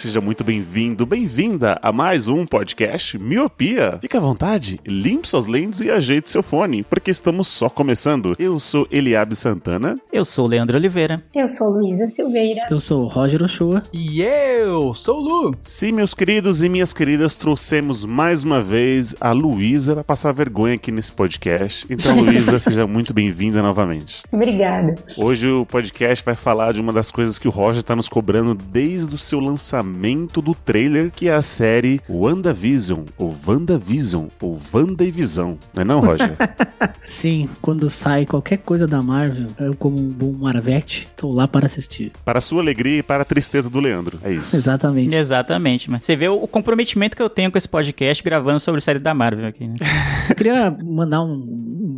Seja muito bem-vindo, bem-vinda a mais um podcast Miopia. Fique à vontade, limpe suas lentes e ajeite seu fone, porque estamos só começando. Eu sou Eliabe Santana. Eu sou o Leandro Oliveira. Eu sou Luísa Silveira. Eu sou o Roger Ochoa. E eu sou o Lu. Sim, meus queridos e minhas queridas, trouxemos mais uma vez a Luísa para passar vergonha aqui nesse podcast. Então, Luísa, seja muito bem-vinda novamente. Obrigada. Hoje o podcast vai falar de uma das coisas que o Roger tá nos cobrando desde o seu lançamento do trailer, que é a série WandaVision, ou WandaVision, ou WandaVisão. Não é não, Roger? Sim, quando sai qualquer coisa da Marvel, eu como um bom Marvete, estou lá para assistir. para a sua alegria e para a tristeza do Leandro. É isso. Exatamente. Exatamente, mas você vê o comprometimento que eu tenho com esse podcast gravando sobre série da Marvel aqui, né? Eu queria mandar um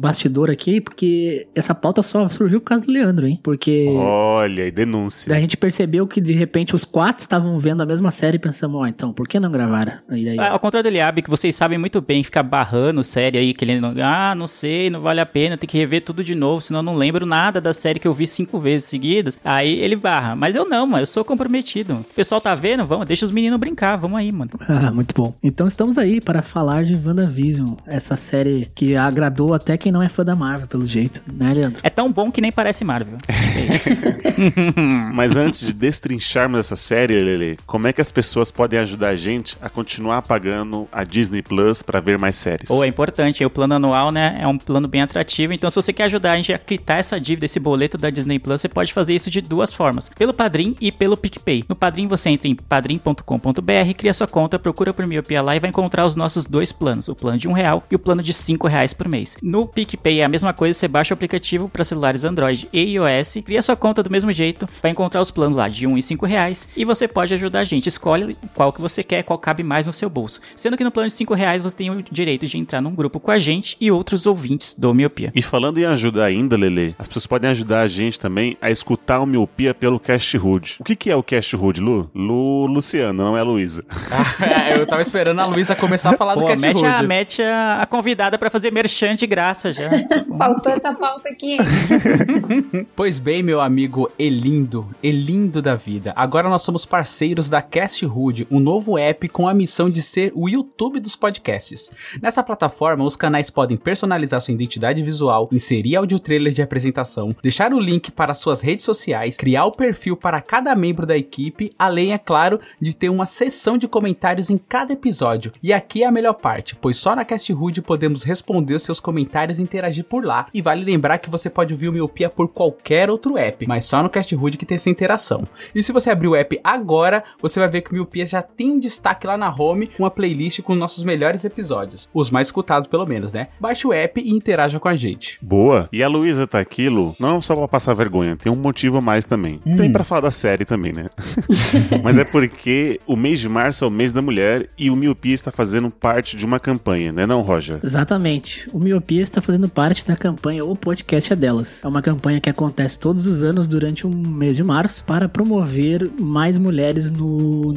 bastidor aqui, porque essa pauta só surgiu por causa do Leandro, hein? Porque Olha, e denúncia. daí a gente percebeu que de repente os quatro estavam vendo a mesma série e pensamos, ó, então, por que não gravaram? E daí, Ah, Ao contrário do Eliabe, que vocês sabem muito bem, ficar barrando série aí, que ele não, ah, não sei, não vale a pena, tem que rever tudo de novo, senão eu não lembro nada da série que eu vi cinco vezes seguidas. Aí ele barra. Mas eu não, mano, eu sou comprometido. O pessoal tá vendo? Vamos, deixa os meninos brincar, vamos aí, mano. Ah, muito bom. Então estamos aí para falar de WandaVision, essa série que agradou até quem não é fã da Marvel, pelo jeito, né, Leandro? É tão bom que nem parece Marvel. Mas antes de destrincharmos essa série, Lele, como é que as pessoas podem ajudar a gente a continuar pagando a Disney Plus para ver mais séries? Ou é importante, o plano anual, né, é um plano bem atrativo. Então, se você quer ajudar a gente a quitar essa dívida, esse boleto da Disney Plus, você pode fazer isso de duas formas: pelo Padrim e pelo PicPay. No Padrim, você entra em padrim.com.br, cria sua conta, procura por Miopia lá e vai encontrar os nossos dois planos: o plano de um real e o plano de cinco reais por mês. No PicPay é a mesma coisa, você baixa o aplicativo para celulares Android e iOS, cria sua conta do mesmo jeito, vai encontrar os planos lá de um e cinco reais e você pode ajudar a gente. Escolhe qual que você quer, qual cabe mais no seu bolso. Sendo que no plano de cinco reais você tem o direito de entrar num grupo com a gente e outros ouvintes do Miopia. E falando em ajudar ainda, Lele, as pessoas podem ajudar a gente também a escutar o Miopia pelo Cast Hood. O que, que é o Cast Hood, Lu? Lu Luciano, não é a Luísa. eu tava esperando a Luísa começar a falar do Pô, Cast mete, a, Hood. mete a, a convidada pra fazer merchan de graça já. Faltou essa pauta aqui. Pois bem, meu amigo Elindo, Elindo da vida. Agora nós somos parceiros da Cast Hood, um novo app com a missão de ser o YouTube dos podcasts. Nessa plataforma, os canais podem personalizar sua identidade visual, inserir áudio trailer de apresentação, deixar o link para suas redes sociais, criar o perfil para cada membro da equipe, além, é claro, de ter uma seção de comentários em cada episódio. E aqui é a melhor parte, pois só na Cast Hood podemos responder os seus comentários e interagir por lá. E vale lembrar que você pode ouvir o Miopia por qualquer outro app, mas só no Cast Hood que tem essa interação. E se você abrir o app agora, você vai ver que o Miopia já tem um destaque lá na home, uma playlist com nossos melhores episódios. Os mais escutados, pelo menos, né? Baixe o app e interaja com a gente. Boa. E a Luísa tá aqui, Lu, não só pra passar vergonha, tem um motivo a mais também. Tem pra falar da série também, né? Mas é porque o mês de março é o mês da mulher e o Miopia está fazendo parte de uma campanha, né não, Roger? Exatamente. O Miopia está fazendo parte da campanha O Podcast é Delas. É uma campanha que acontece todos os anos durante um mês de março para promover mais mulheres no,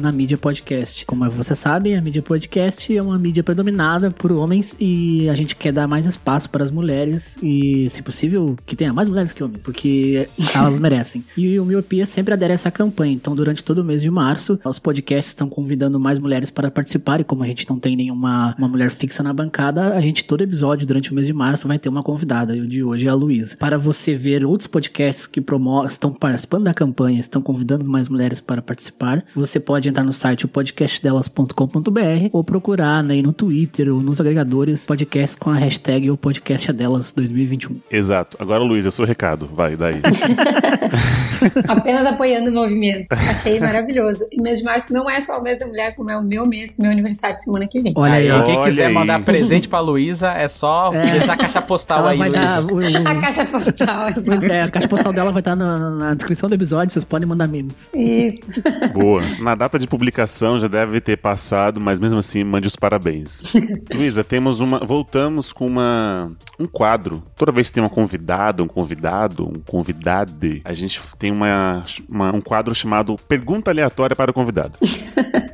na mídia podcast. Como você sabe, a mídia podcast é uma mídia predominada por homens e a gente quer dar mais espaço para as mulheres e, se possível, que tenha mais mulheres que homens, porque elas merecem. E o Miopia sempre adere a essa campanha. Então, durante todo o mês de março, os podcasts estão convidando mais mulheres para participar e como a gente não tem nenhuma uma mulher fixa na bancada, a gente todo episódio durante o mês de março vai ter uma convidada. E o de hoje é a Luísa. Para você ver outros podcasts que promo estão participando da campanha, estão convidando mais mulheres para participar, você pode entrar no site o podcastdelas.com.br ou procurar né, no Twitter ou nos agregadores podcast com a hashtag o podcast é delas 2021. Exato. Agora, Luísa, seu recado. Vai, daí. Apenas apoiando o movimento. Achei maravilhoso. E mês de março não é só o mês da mulher, como é o meu mês, meu aniversário semana que vem. Olha aí, ó. quem Olha quiser aí. mandar presente pra Luísa, é só deixar a caixa postal Ela aí, vai dar. o- o- A caixa postal. É, a caixa postal dela vai estar na, na descrição do episódio, vocês podem mandar memes. Isso. Boa. Na data de publicação já deve ter passado, mas mesmo assim, mande os parabéns. Luísa, temos uma. Voltamos com uma um quadro. Toda vez que tem uma convidada, um convidado, um convidade, a gente tem uma, uma- um quadro chamado Pergunta Aleatória para o Convidado.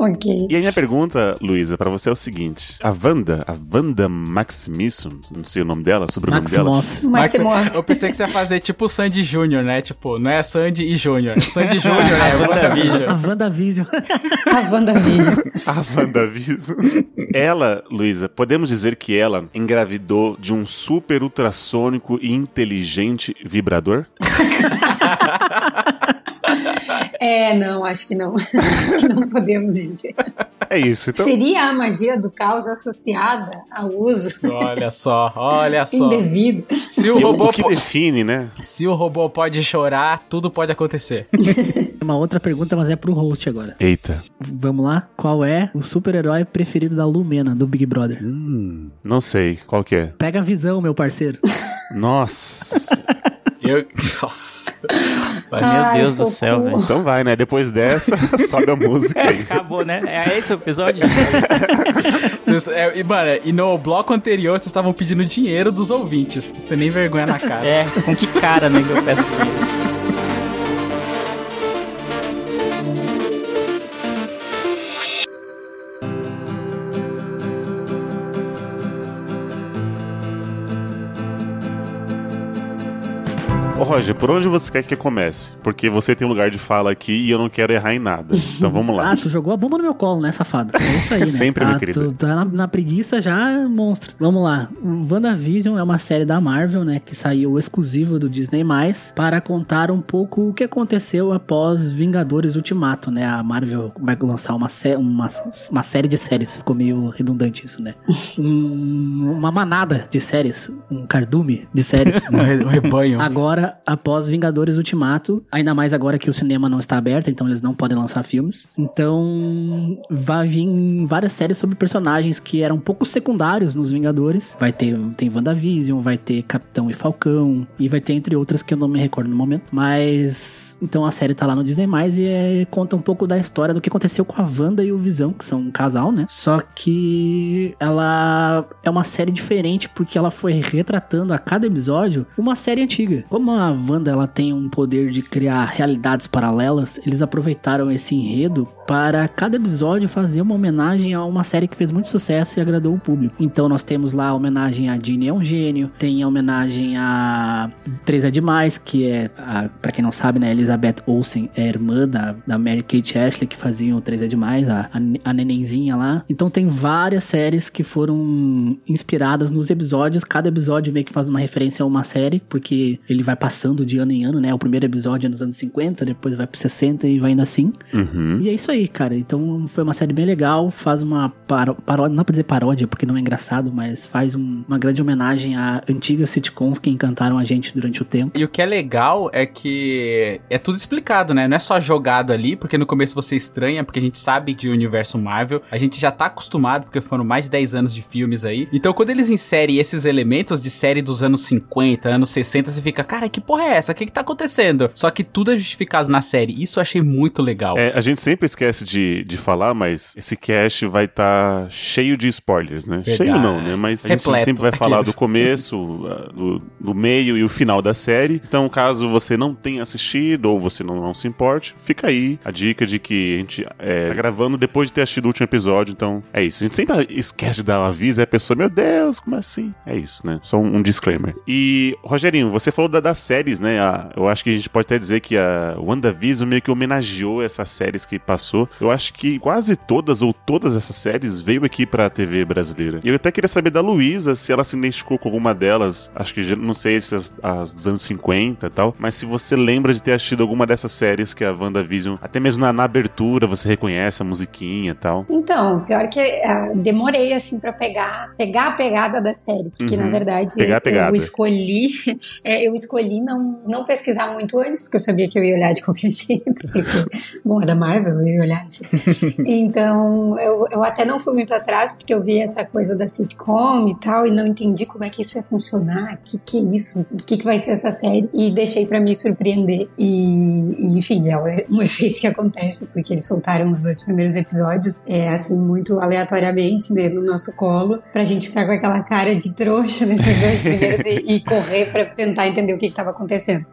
Ok. E a minha pergunta, Luísa, pra você é o seguinte: a Wanda, a Wanda Maximisson, não sei o nome dela, sobre o nome dela. Maximoff. Maximoff. Eu pensei que você ia fazer tipo o Sandy Júnior, né? Tipo, não é Sandy e Júnior. Sandy Júnior é A WandaVision. WandaVision. A WandaVision. A WandaVision. ela, Luísa, podemos dizer que ela engravidou de um super ultrassônico e inteligente vibrador? É, não, acho que não. acho que não podemos dizer. É isso, então. Seria a magia do caos associada ao uso Olha só, olha só. indevido. Se o E robô o que define, né? Se o robô pode chorar, tudo pode acontecer. Uma outra pergunta, mas é pro host agora. Eita. Vamos lá? Qual é o super-herói preferido da Lumena, do Big Brother? Hum, não sei. Qual que é? Pega a visão, meu parceiro. Nossa. Eu. Nossa. Mas- Meu Ai, Deus do céu, velho. Então vai, né? Depois dessa, sobe a música aí. Acabou, né? É esse o episódio? Vocês- é, e, mano, e no bloco anterior vocês estavam pedindo dinheiro dos ouvintes. Não tem nem vergonha na cara. É, com que cara, né, que eu peço dinheiro? Roger, por onde você quer que eu comece? Porque você tem um lugar de fala aqui e eu não quero errar em nada. Então vamos lá. Ah, tu jogou a bomba no meu colo, né, safado? É isso aí, né? Sempre, tá, minha querida. Tu tá na, na preguiça já, monstro. Vamos lá. O WandaVision é uma série da Marvel, né, que saiu exclusiva do Disney+, para contar um pouco o que aconteceu após Vingadores Ultimato, né? A Marvel vai lançar uma, sé uma, uma série de séries. Ficou meio redundante isso, né? Um- uma manada de séries. Um cardume de séries. Re- o rebanho. Agora, após Vingadores Ultimato, ainda mais agora que o cinema não está aberto, então eles não podem lançar filmes. Então, vai vir várias séries sobre personagens que eram um pouco secundários nos Vingadores. Vai ter tem WandaVision, vai ter Capitão e Falcão, e vai ter entre outras que eu não me recordo no momento. Mas, então a série tá lá no Disney+, e é, conta um pouco da história do que aconteceu com a Wanda e o Visão, que são um casal, né? Só que ela é uma série diferente porque ela foi retratando a cada episódio uma série antiga. Como a Wanda ela tem um poder de criar realidades paralelas, eles aproveitaram esse enredo para cada episódio fazer uma homenagem a uma série que fez muito sucesso e agradou o público. Então nós temos lá a homenagem a Jeannie é um gênio, tem a homenagem a Três é Demais, que é, a, pra quem não sabe, né, Elizabeth Olsen é irmã da, da Mary Kate Ashley, que faziam Três é Demais, a, a, a nenenzinha lá. Então tem várias séries que foram inspiradas nos episódios, cada episódio meio que faz uma referência a uma série, porque ele vai passando de ano em ano, né? O primeiro episódio é nos anos 50, depois vai pro 60 e vai indo assim. Uhum. E é isso aí, cara. Então foi uma série bem legal, faz uma paró- paródia, não é pra dizer paródia, porque não é engraçado, mas faz um- uma grande homenagem a antigas sitcoms que encantaram a gente durante o tempo. E o que é legal é que é tudo explicado, né? Não é só jogado ali, porque no começo você estranha, porque a gente sabe de universo Marvel, a gente já tá acostumado, porque foram mais de 10 anos de filmes aí. Então quando eles inserem esses elementos de série dos anos 50, anos 60, você fica, cara, que que porra é essa? O que que tá acontecendo? Só que tudo é justificado na série. Isso eu achei muito legal. É, a gente sempre esquece de, de falar, mas esse cast vai estar cheio de spoilers, né? Verdade. Cheio não, né? Mas a gente Repleto. sempre vai falar Aqueles. do começo, do, do meio e o final da série. Então, caso você não tenha assistido ou você não, não se importe, fica aí a dica de que a gente é, tá gravando depois de ter assistido o último episódio. Então, é isso. A gente sempre esquece de dar o aviso, aí a pessoa, meu Deus, como assim? É isso, né? Só um, um disclaimer. E, Rogerinho, você falou da- das séries, né? A- eu acho que a gente pode até dizer que a WandaVision meio que homenageou essas séries que passou. Eu acho que quase todas ou todas essas séries veio aqui pra TV brasileira. E eu até queria saber da Luísa se ela se identificou com alguma delas. Acho que não sei se as, as dos anos 50 e tal, mas se você lembra de ter assistido alguma dessas séries que a WandaVision, até mesmo na, na abertura, você reconhece a musiquinha e tal. Então, pior que ah, demorei assim pra pegar, pegar a pegada da série, porque Uhum. na verdade Pegar eu escolhi, é, eu escolhi não, não pesquisar muito antes, porque eu sabia que eu ia olhar de qualquer jeito, porque, bom, é da Marvel, eu ia olhar. então, eu, eu até não fui muito atrás, porque eu vi essa coisa da sitcom e tal, e não entendi como é que isso ia funcionar, o que, que é isso, o que, que vai ser essa série, e deixei pra me surpreender. E, e, enfim, é um efeito que acontece, porque eles soltaram os dois primeiros episódios, é assim, muito aleatoriamente né, no nosso colo, pra gente ficar com aquela cara de trouxa nesses dois primeiros e, e correr pra tentar entender o que estava acontecendo.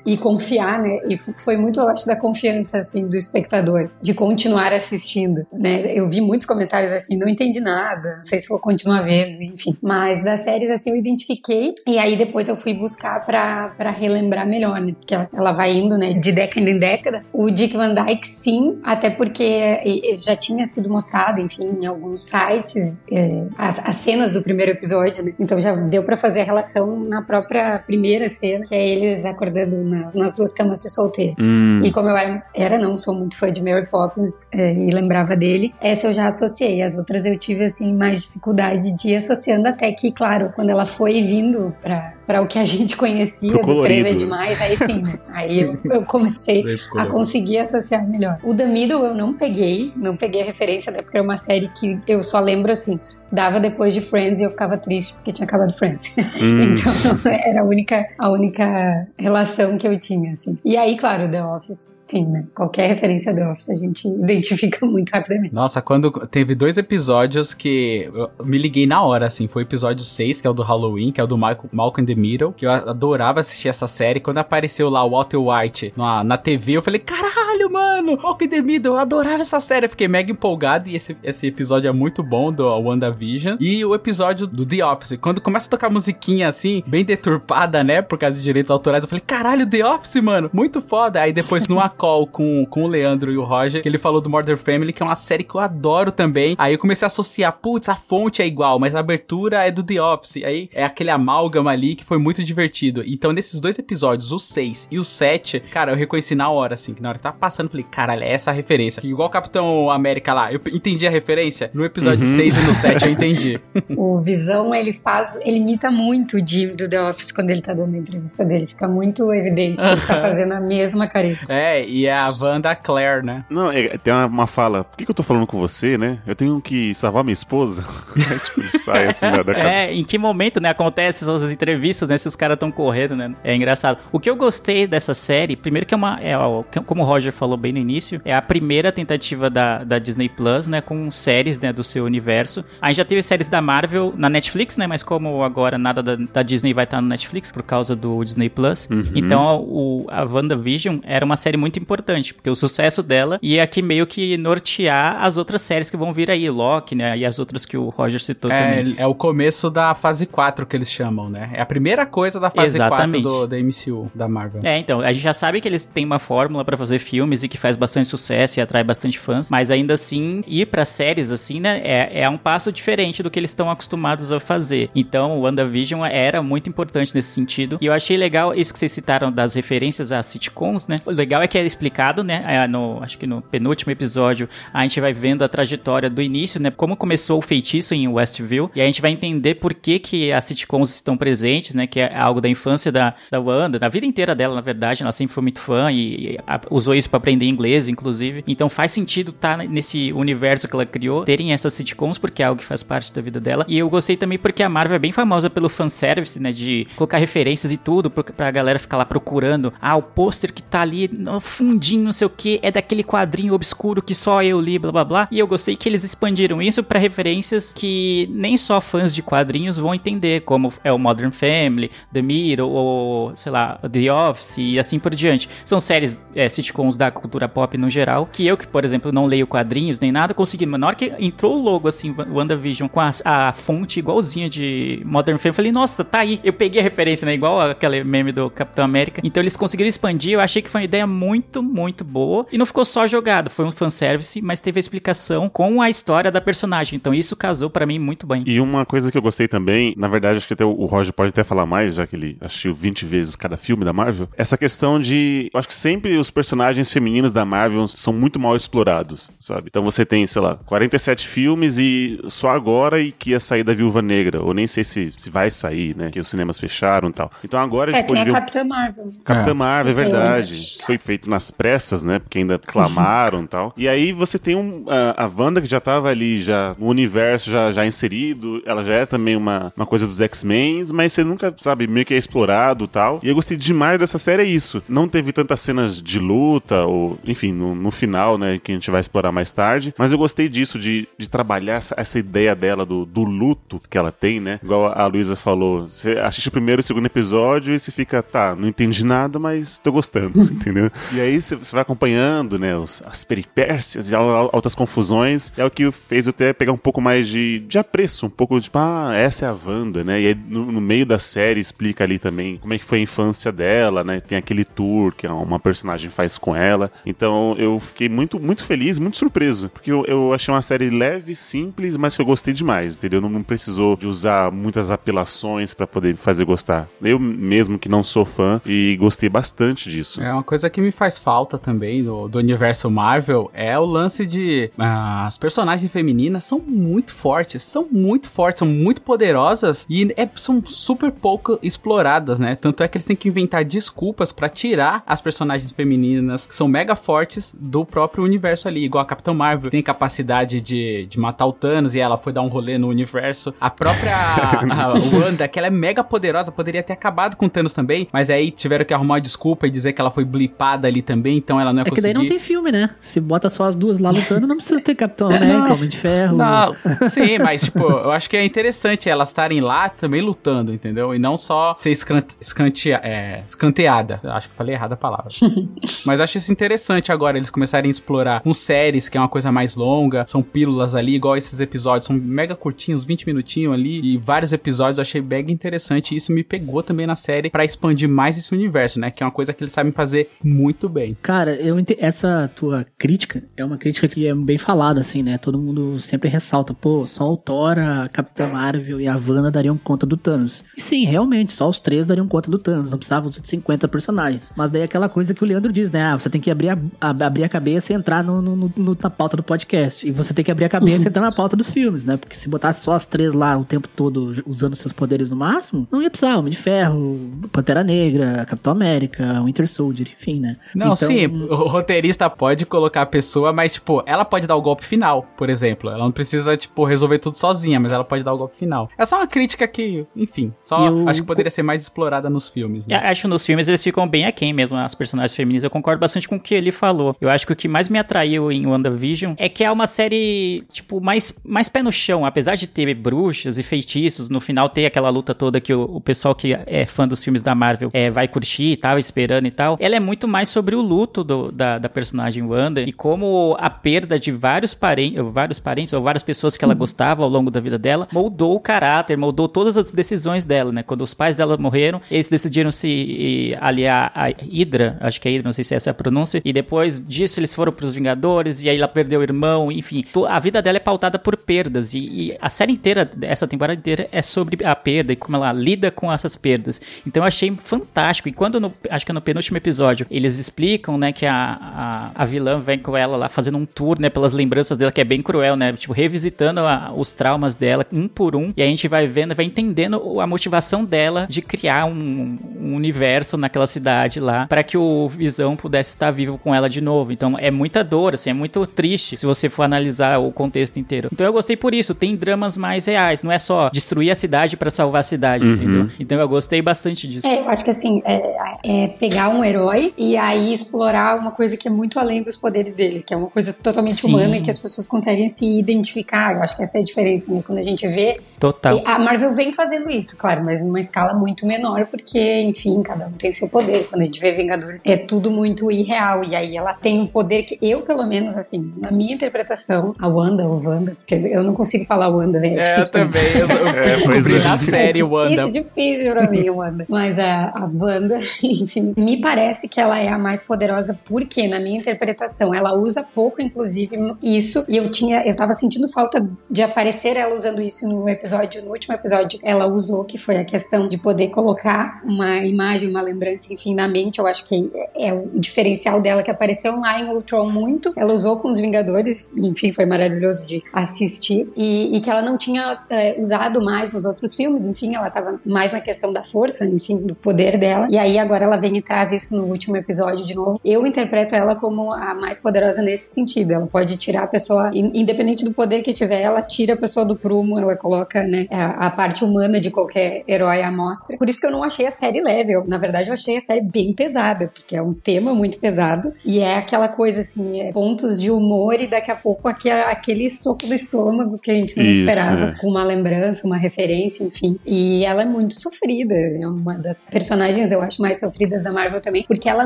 E confiar, né? E foi muito, eu acho, da confiança, assim, do espectador, de continuar assistindo, né? Eu vi muitos comentários assim, não entendi nada, não sei se vou continuar vendo, enfim. Mas das séries, assim, eu identifiquei, e aí depois eu fui buscar pra relembrar melhor, né? Porque ela, ela vai indo, né, de década em década. O Dick Van Dyke, sim, até porque já tinha sido mostrado, enfim, em alguns sites, eh, as, as cenas do primeiro episódio, né? Então já deu pra fazer a relação na própria primeira cena, que é eles acordando nas, nas duas camas de solteiro. Hum. E como eu era, era, não sou muito fã de Mary Poppins eh, e lembrava dele, essa eu já associei. As outras eu tive, assim, mais dificuldade de ir associando até que, claro, quando ela foi vindo pra, pra o que a gente conhecia do demais, aí sim, né? Aí eu, eu comecei a conseguir associar melhor. O The Middle eu não peguei, não peguei a referência, até porque é uma série que eu só lembro assim, dava depois de Friends e eu ficava triste porque tinha acabado Friends. Hum. Então era a única, a única relação que eu tinha, assim. E aí, claro, The Office, sim, né? Qualquer referência The Office a gente identifica muito rapidamente. Nossa, quando teve dois episódios que eu me liguei na hora, assim. Foi o episódio 6, que é o do Halloween, que é o do Malcolm, Malcolm in the Middle, que eu adorava assistir essa série. Quando apareceu lá o Walter White na, na TV, eu falei, caralho, mano, Malcolm in the Middle, eu adorava essa série. Eu fiquei mega empolgado e esse, esse episódio é muito bom do WandaVision. E o episódio do The Office, quando começa a tocar musiquinha assim, bem deturpada, né, por causa de direitos autorais, eu falei, caralho, The Office, mano, muito foda. Aí depois numa call com, com o Leandro e o Roger, que ele falou do Murder Family, que é uma série que eu adoro também. Aí eu comecei a associar, putz, a fonte é igual, mas a abertura é do The Office. Aí é aquele amálgama ali que foi muito divertido. Então nesses dois episódios, o 6 e o 7, cara, eu reconheci na hora, assim, que na hora que tava passando, eu falei, caralho, é essa a referência. Que igual o Capitão América lá, eu entendi a referência. No episódio Uhum. 6 e no 7 eu entendi. O Visão, ele faz, ele imita muito o Jim do The Office quando ele tá dando a entrevista dele. Fica muito evidente que ele tá fazendo a mesma careta. É, e é a Wanda Claire, né? Não, é, tem uma, uma fala, por que, que eu tô falando com você, né? Eu tenho que salvar minha esposa. Aí, tipo, ele sai assim da, da cabeça. É, em que momento, né, acontece essas entrevistas, né, se os caras estão correndo, né? É engraçado. O que eu gostei dessa série, primeiro que é uma, é, ó, como o Roger falou bem no início, é a primeira tentativa da, da Disney Plus, né, com séries, né, do seu universo. A gente já teve séries da Marvel na Netflix, né, mas como agora nada da, da Disney vai estar no Netflix por causa do Disney Plus, Uhum. então o, a WandaVision era uma série muito importante, porque o sucesso dela ia aqui meio que nortear as outras séries que vão vir aí, Loki, né, e as outras que o Roger citou também. É, é o começo da fase 4 que eles chamam, né? É a primeira coisa da fase Exatamente. 4 do, da MCU, da Marvel. É, então, a gente já sabe que eles têm uma fórmula pra fazer filmes e que faz bastante sucesso e atrai bastante fãs, mas ainda assim, ir pra séries assim, né, é, é um passo diferente do que eles estão acostumados a fazer. Então, o WandaVision era muito importante nesse sentido. E eu achei legal isso que vocês citaram das referências a sitcoms, né? O legal é que é explicado, né, é, no, acho que no penúltimo episódio, a gente vai vendo a trajetória do início, né, como começou o feitiço em Westview, e a gente vai entender por que que as sitcoms estão presentes, né? Que é algo da infância da, da Wanda, da vida inteira dela, na verdade. Ela sempre foi muito fã e, e a, usou isso para aprender inglês, inclusive. Então faz sentido estar tá nesse universo que ela criou, terem essas sitcoms, porque é algo que faz parte da vida dela. E eu gostei também porque a Marvel é bem famosa pelo fanservice, né? De colocar referências e tudo pra, galera ficar lá procurando. Ah, o pôster que tá ali no fundinho, não sei o que, é daquele quadrinho obscuro que só eu li, blá blá blá. E eu gostei que eles expandiram isso para referências que nem só fãs de quadrinhos vão entender, como é o Modern Family, The Mirror, ou sei lá, The Office e assim por diante. São séries é, sitcoms da cultura pop no geral, que eu que, por exemplo, não leio quadrinhos nem nada, consegui. Mas na hora que entrou o logo assim, WandaVision, com a, a fonte igualzinha de Modern Family, eu falei, nossa, tá aí. Eu peguei a referência, né? Igual aquele meme do Capitão América. Então eles conseguiram expandir. Eu achei que foi uma ideia muito, muito boa. E não ficou só jogado, foi um fanservice, mas teve a explicação com a história da personagem. Então isso casou para mim muito bem. E uma coisa que eu gostei também, na verdade, acho que até o Roger pode até falar mais, já que ele assistiu 20 vezes cada filme da Marvel. Essa questão de. Eu acho que sempre os personagens femininos da Marvel são muito mal explorados, sabe? Então você tem, sei lá, 47 filmes e só agora e que ia sair da Viúva Negra. Ou nem sei se, se vai sair, né? Que os cinemas fecharam e tal. Então agora a É, gente tem pode a. Capitã Marvel. Capitã É. Marvel, é verdade. Foi feito nas pressas, né? Porque ainda clamaram e tal. E aí você tem um, a, a Wanda que já tava ali, já no universo já, já inserido. Ela já é também uma, uma coisa dos X-Men, mas você nunca, sabe, meio que é explorado tal. E eu gostei demais dessa série, é isso. Não teve tantas cenas de luta, ou, enfim, no, no final, né? Que a gente vai explorar mais tarde. Mas eu gostei disso, de, de trabalhar essa, essa ideia dela do, do luto que ela tem, né? Igual a Luísa falou. Você assiste o primeiro e o segundo episódio e você fica, tá, não entendi nada, mas tô gostando, entendeu? E aí você vai acompanhando, né, os- as peripécias e al- altas confusões. É o que fez eu até pegar um pouco mais de, de apreço, um pouco de, tipo, ah, essa é a Wanda, né? E aí no, no meio da série explica ali também como é que foi a infância dela, né? Tem aquele tour que uma personagem faz com ela. Então eu fiquei muito, muito feliz, muito surpreso, porque eu, eu achei uma série leve, simples, mas que eu gostei demais, entendeu? Não, precisou de usar muitas apelações pra poder fazer gostar. Eu mesmo que não sou fã e gostei bastante disso. É uma coisa que me faz falta também do, do universo Marvel é o lance de ah, as personagens femininas são muito fortes, são muito fortes, são muito poderosas e é- são super pouco exploradas, né? Tanto é que eles têm que inventar desculpas pra tirar as personagens femininas que são mega fortes do próprio universo ali, igual a Capitã Marvel tem capacidade de, de matar o Thanos e ela foi dar um rolê no universo. A própria a Wanda, que ela é mega poderosa, poderia ter acabado com o Thanos também, mas aí tiveram que arrumar uma desculpa e dizer que ela foi blipada ali também, então ela não ia É que daí não tem filme, né? Se bota só as duas lá lutando, não precisa ter Capitão América, Homem de Ferro. Não, sim, mas tipo, eu acho que é interessante elas estarem lá também lutando, entendeu? E não só ser escante, escantea- é, escanteada. Acho que falei errado a palavra. mas acho isso interessante agora, eles começarem a explorar com séries, que é uma coisa mais longa, são pílulas ali, igual esses episódios, são mega curtinhos, 20 minutinhos ali, e vários episódios eu achei mega interessante, e isso me pegou também na série pra expandir mais esse universo, né? Que é uma coisa que eles sabem fazer muito bem. Cara, eu ente- essa tua crítica é uma crítica que é bem falada, assim, né? Todo mundo sempre ressalta, pô, só o Thor, a Capitã Marvel e a Wanda dariam conta do Thanos. E sim, realmente, só os três dariam conta do Thanos, não precisavam de 50 personagens. Mas daí é aquela coisa que o Leandro diz, né? Ah, você tem que abrir a, a- abrir a cabeça e entrar no, no- no- na pauta do podcast. E você tem que abrir a cabeça e entrar na pauta dos filmes, né? Porque se botasse só as três lá o tempo todo usando seus poderes no máximo, não ia precisar Homem de Ferro, Pantera Negra, Capitão América, Winter Soldier, enfim, né? Não, Então, sim, o roteirista pode colocar a pessoa, mas, tipo, ela pode dar o golpe final, por exemplo. Ela não precisa, tipo, resolver tudo sozinha, mas ela pode dar o golpe final. É só uma crítica que, enfim, só Acho que poderia ser mais explorada nos filmes, né? Eu Acho que nos filmes eles ficam bem aquém mesmo, as personagens femininas. Eu concordo bastante com o que ele falou. Eu acho que o que mais me atraiu em WandaVision é que é uma série, tipo, mais, mais pé no chão. Apesar de ter bruxas e feitiços, no final ter aquela luta toda que o, o pessoal que é fã dos filmes da Marvel é, vai curtir e tal, esperando e tal. Ela é muito mais sobre o luto do- da, da personagem Wanda e como a perda de vários parentes, vários parentes ou várias pessoas que ela gostava ao longo da vida dela moldou o caráter, moldou todas as decisões dela, né? Quando os pais dela morreram, eles decidiram se aliar a Hydra, acho que é Hydra, não sei se essa é a pronúncia, e depois disso eles foram pros Vingadores, e aí ela perdeu o irmão, enfim. A vida dela é pautada por perdas, e, e a série inteira, essa temporada inteira, é sobre a perda e como ela lida com essas perdas. Então eu achei fantástico, e quando, no- acho que é no penúltimo episódio, eles explicam, né, que a, a, a vilã vem com ela lá fazendo um tour, né, pelas lembranças dela, que é bem cruel, né, tipo, revisitando a- os traumas dela, um por um, e a gente vai vendo, vai entendendo a motivação motivação dela de criar um, um universo naquela cidade lá para que o Visão pudesse estar vivo com ela de novo. Então é muita dor, assim, é muito triste se você for analisar o contexto inteiro. Então eu gostei por isso, tem dramas mais reais, não é só destruir a cidade para salvar a cidade, Uhum. entendeu? Então eu gostei bastante disso. É, eu acho que assim, é, é pegar um herói e aí explorar uma coisa que é muito além dos poderes dele, que é uma coisa totalmente Sim. humana e que as pessoas conseguem se identificar. Eu acho que essa é a diferença, né? Quando a gente vê. Total. E a Marvel vem fazendo isso, claro, mas numa escala muito menor, porque, enfim, cada um tem seu poder. Quando a gente vê Vingadores, é tudo muito irreal. E aí ela tem um poder que eu, pelo menos, assim, na minha interpretação, a Wanda, ou Wanda, porque eu não consigo falar Wanda, né? É, eu difícil pra mim. também. Eu, eu É, pois descobri é. na série Wanda. Difícil, difícil pra mim, Wanda. Mas a, a Wanda, enfim, me parece que ela é a mais poderosa porque, na minha interpretação, ela usa pouco, inclusive, isso. E eu tinha, eu tava sentindo falta de aparecer ela usando isso no episódio, no último episódio, ela usou, que foi a questão de poder colocar uma imagem, uma lembrança, enfim, na mente. Eu acho que é o diferencial dela que apareceu lá em Ultron muito. Ela usou com os Vingadores, enfim, foi maravilhoso de assistir. E, e que ela não tinha é, usado mais nos outros filmes, enfim, ela tava mais na questão da força, enfim, do poder dela. E aí agora ela vem e traz isso no último episódio de novo. Eu interpreto ela como a mais poderosa nesse sentido. Ela pode tirar a pessoa, in- independente do poder que tiver, ela tira a pessoa do prumo, ela coloca, né, a, a parte humana de qualquer herói à mostra. Por isso que eu não achei a série leve. Eu, na verdade, eu achei a série bem pesada, porque é um tema muito pesado e é aquela coisa assim, é pontos de humor e daqui a pouco aquele, aquele soco do estômago que a gente não Isso, esperava, é. com uma lembrança, uma referência, enfim. E ela é muito sofrida, é uma das personagens eu acho mais sofridas da Marvel também, porque ela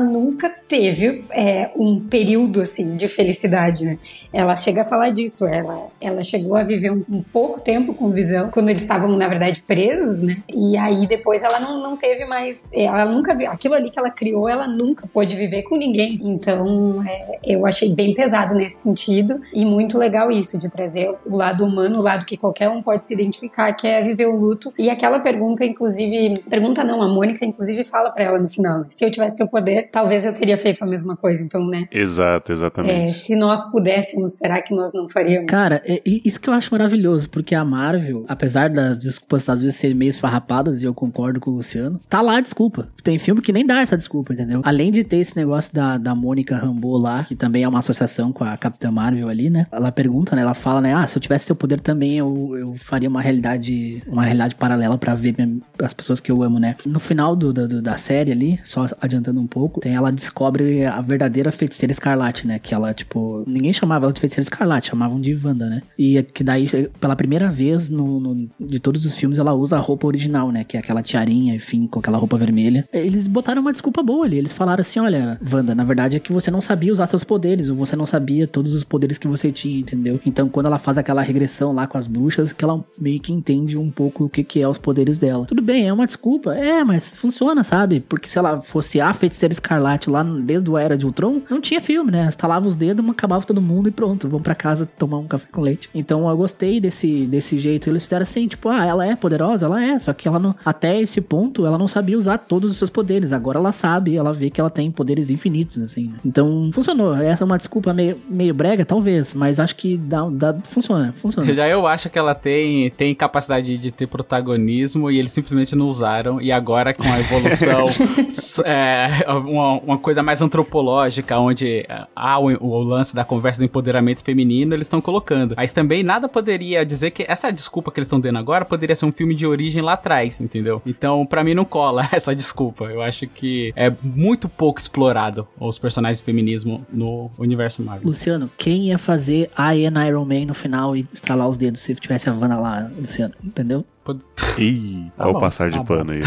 nunca teve é, um período assim de felicidade, né? Ela chega a falar disso, ela, ela chegou a viver um, um pouco tempo com Visão, quando eles estavam na verdade presos, né? E aí depois ela não, não teve mais, ela nunca viu, aquilo ali que ela criou, ela nunca pôde viver com ninguém. Então é, eu achei bem pesado nesse sentido e muito legal isso de trazer o lado humano, o lado que qualquer um pode se identificar, que é viver o luto. E aquela pergunta, inclusive, pergunta não, a Mônica inclusive fala pra ela no final, né? se eu tivesse teu poder, talvez eu teria feito a mesma coisa. Então, né? Exato, É, exatamente. se nós pudéssemos, será que nós não faríamos? Cara, é- é isso que eu acho maravilhoso, porque a Marvel, apesar das desculpas às vezes serem meio esfarrapadas, e eu concordo com o Luciano, tá lá a desculpa. Tem filme que nem dá essa desculpa, entendeu? Além de ter esse negócio da, da Mônica Rambeau lá, que também é uma associação com a Capitã Marvel ali, né? Ela pergunta, né? Ela fala, né? Ah, se eu tivesse seu poder também, eu, eu faria uma realidade, uma realidade paralela pra ver as pessoas que eu amo, né? No final do, do- da série ali, só adiantando um pouco, tem, ela descobre a verdadeira feiticeira escarlate, né? Que ela, tipo, ninguém chamava ela de feiticeira escarlate, chamavam de Wanda, né? E que daí, pela primeira vez no, no- de todos os filmes, ela usa a roupa original, né? Que é aquela tiarinha, enfim, com aquela roupa vermelha. Eles botaram uma desculpa boa ali. Eles falaram assim: olha, Wanda, na verdade é que você não sabia usar seus poderes, ou você não sabia todos os poderes que você tinha, entendeu? Então, quando ela faz aquela regressão lá com as bruxas, que ela meio que entende um pouco o que, que é os poderes dela. Tudo bem, é uma desculpa, é, mas funciona, sabe? Porque se ela fosse a feiticeira escarlate lá desde a era de Ultron, não tinha filme, né? Estalava os dedos, acabava todo mundo e pronto, vamos pra casa tomar um café com leite. Então eu gostei desse, desse jeito. Eles fizeram assim, tipo, ah, ela é poderosa, ela é, só que ela não, até esse ponto, ela não sabia usar todos os seus poderes. Agora ela sabe, ela vê que ela tem poderes infinitos, assim. né? Então funcionou. Essa é uma desculpa meio, meio brega, talvez, mas acho que dá, dá, funciona, funciona. Já eu acho que ela tem, tem capacidade de ter protagonismo e eles simplesmente não usaram. E agora, com a evolução, é, uma, uma coisa mais antropológica, onde é, há o, o lance da conversa do empoderamento feminino, eles estão colocando. Mas também nada poderia dizer que essa desculpa que eles estão dando agora poderia ser um filme de origem lá atrás, entendeu? Então, pra mim, não cola essa desculpa. Eu acho que é muito pouco explorado os personagens de feminismo no universo Marvel. Luciano, quem ia fazer am Iron Man no final e estalar os dedos se tivesse a Wanda lá, Luciano? Entendeu? Pod- Ih, Tá olha o bom, passar de tá pano aí.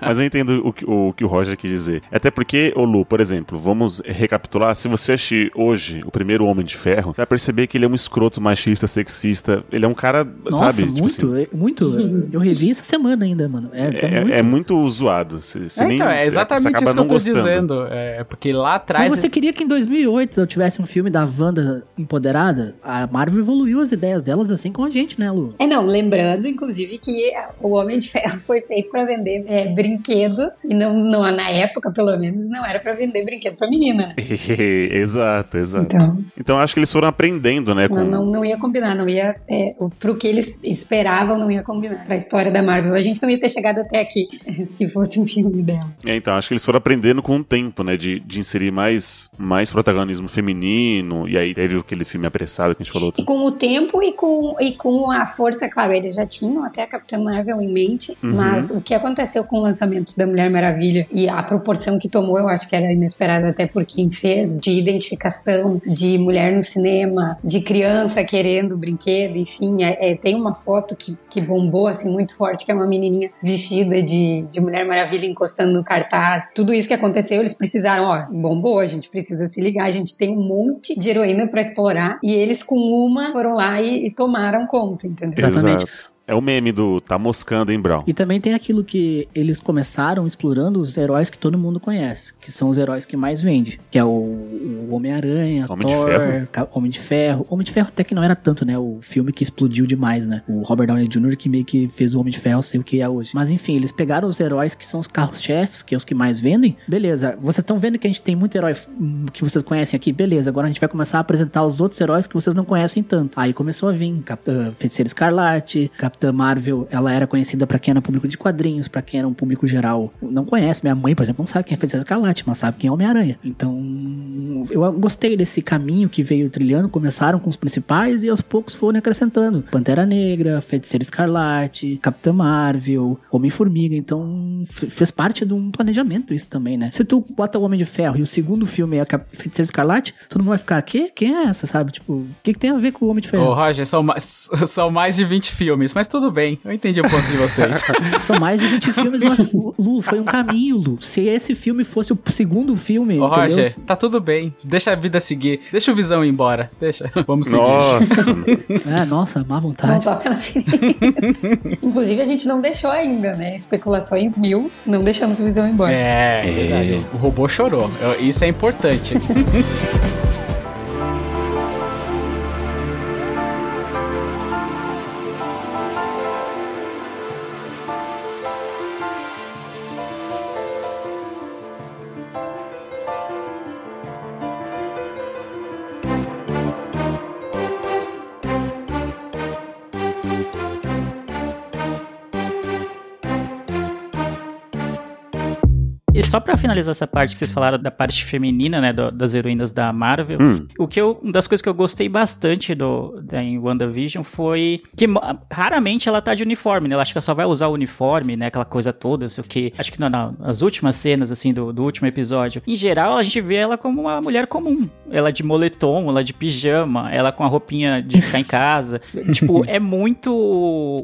Mas eu entendo o que o, que o Roger quis dizer. Até porque, ô Lu, por exemplo, vamos recapitular. Se você assistir hoje o primeiro Homem de Ferro, você vai perceber que ele é um escroto machista, sexista. Ele é um cara, Nossa, sabe? tipo muito, assim, é- muito. Eu revi essa semana ainda, mano. É, é é, muito. é muito zoado. Você, você É, nem, então, é exatamente você acaba isso que eu tô gostando. dizendo. É porque lá atrás. Mas você queria que em 2008 eu tivesse um filme da Wanda empoderada? A Marvel evoluiu as ideias delas assim com a gente, né, Lu? É, não, lembrando, inclusive, que o Homem de Ferro foi feito pra vender é, brinquedo e não, não, na época, pelo menos, não era pra vender brinquedo pra menina. exato, exato. Então, Então acho que eles foram aprendendo, né? Com... não, não, não ia combinar, não ia. É, o- pro que eles esperavam, não ia combinar. Pra história da Marvel. A gente não ia ter chegado até aqui se fosse um filme dela. É, então, acho que eles foram aprendendo com o tempo, né? De, de inserir mais, mais protagonismo feminino. E aí teve aquele filme apressado que a gente falou. E com o tempo e com, e com a força, claro, eles já tinham até a Capitã Marvel em mente, Uhum. mas o que aconteceu com o lançamento da Mulher Maravilha e a proporção que tomou, eu acho que era inesperada até por quem fez, de identificação de mulher no cinema, de criança querendo brinquedo, enfim, é, é, tem uma foto que, que bombou assim muito forte, que é uma menininha vestida de, de Mulher Maravilha encostando no cartaz. Tudo isso que aconteceu, eles precisaram, ó, bombou, a gente precisa se ligar, a gente tem um monte de heroína pra explorar e eles com uma foram lá e, e tomaram conta, entendeu? Exatamente. Exato. É o meme do tá moscando, hein, Brown? E também tem aquilo que eles começaram explorando os heróis que todo mundo conhece, que são os heróis que mais vende, que é o, o Homem-Aranha, Homem de Thor, Ferro? Ca- Homem de Ferro. Homem de Ferro até que não era tanto, né? O filme que explodiu demais, né? O Robert Downey Jr. que meio que fez o Homem de Ferro ser o que é hoje. Mas enfim, eles pegaram os heróis que são os carros-chefes, que é os que mais vendem. Beleza, vocês estão vendo que a gente tem muito herói que vocês conhecem aqui? Beleza, agora a gente vai começar a apresentar os outros heróis que vocês não conhecem tanto. Aí começou a vir Capitã Feiticeira Escarlate, Capitã Marvel, ela era conhecida pra quem era público de quadrinhos, pra quem era um público geral. Não conhece, minha mãe, por exemplo, não sabe quem é Feiticeira Escarlate, mas sabe quem é Homem-Aranha. Então, eu gostei desse caminho que veio trilhando, começaram com os principais e aos poucos foram acrescentando. Pantera Negra, Feiticeira Escarlate, Capitã Marvel, Homem-Formiga, então fez parte de um planejamento isso também, né? Se tu bota o Homem de Ferro e o segundo filme é a Cap- Feiticeira Escarlate, todo mundo vai ficar, quê? Quem é essa, sabe? Tipo, o que, que tem a ver com o Homem de Ferro? Ô, Roger, são mais, são mais de 20 filmes, mas tudo bem, eu entendi o ponto de vocês. São mais de 20 filmes, mas, Lu, foi um caminho, Lu. Se esse filme fosse o segundo filme, Ô, entendeu? Roger, tá tudo bem, deixa a vida seguir, deixa o Visão ir embora, deixa, vamos seguir. Nossa! É, nossa, má Não vontade. toca na. Inclusive, a gente não deixou ainda, né? Especulações mil, não deixamos o Visão embora. É, é verdade. O robô chorou. Isso é importante. Só pra finalizar essa parte que vocês falaram da parte feminina, né, do- das heroínas da Marvel, Hum. o que eu, uma das coisas que eu gostei bastante do, da, em WandaVision foi que raramente ela tá de uniforme, né? Ela acha que ela só vai usar o uniforme, né, aquela coisa toda, não sei o que. Acho que na- na- nas últimas cenas, assim, do, do último episódio, em geral, a gente vê ela como uma mulher comum. Ela de moletom, ela de pijama, ela com a roupinha de ficar em casa. tipo, é muito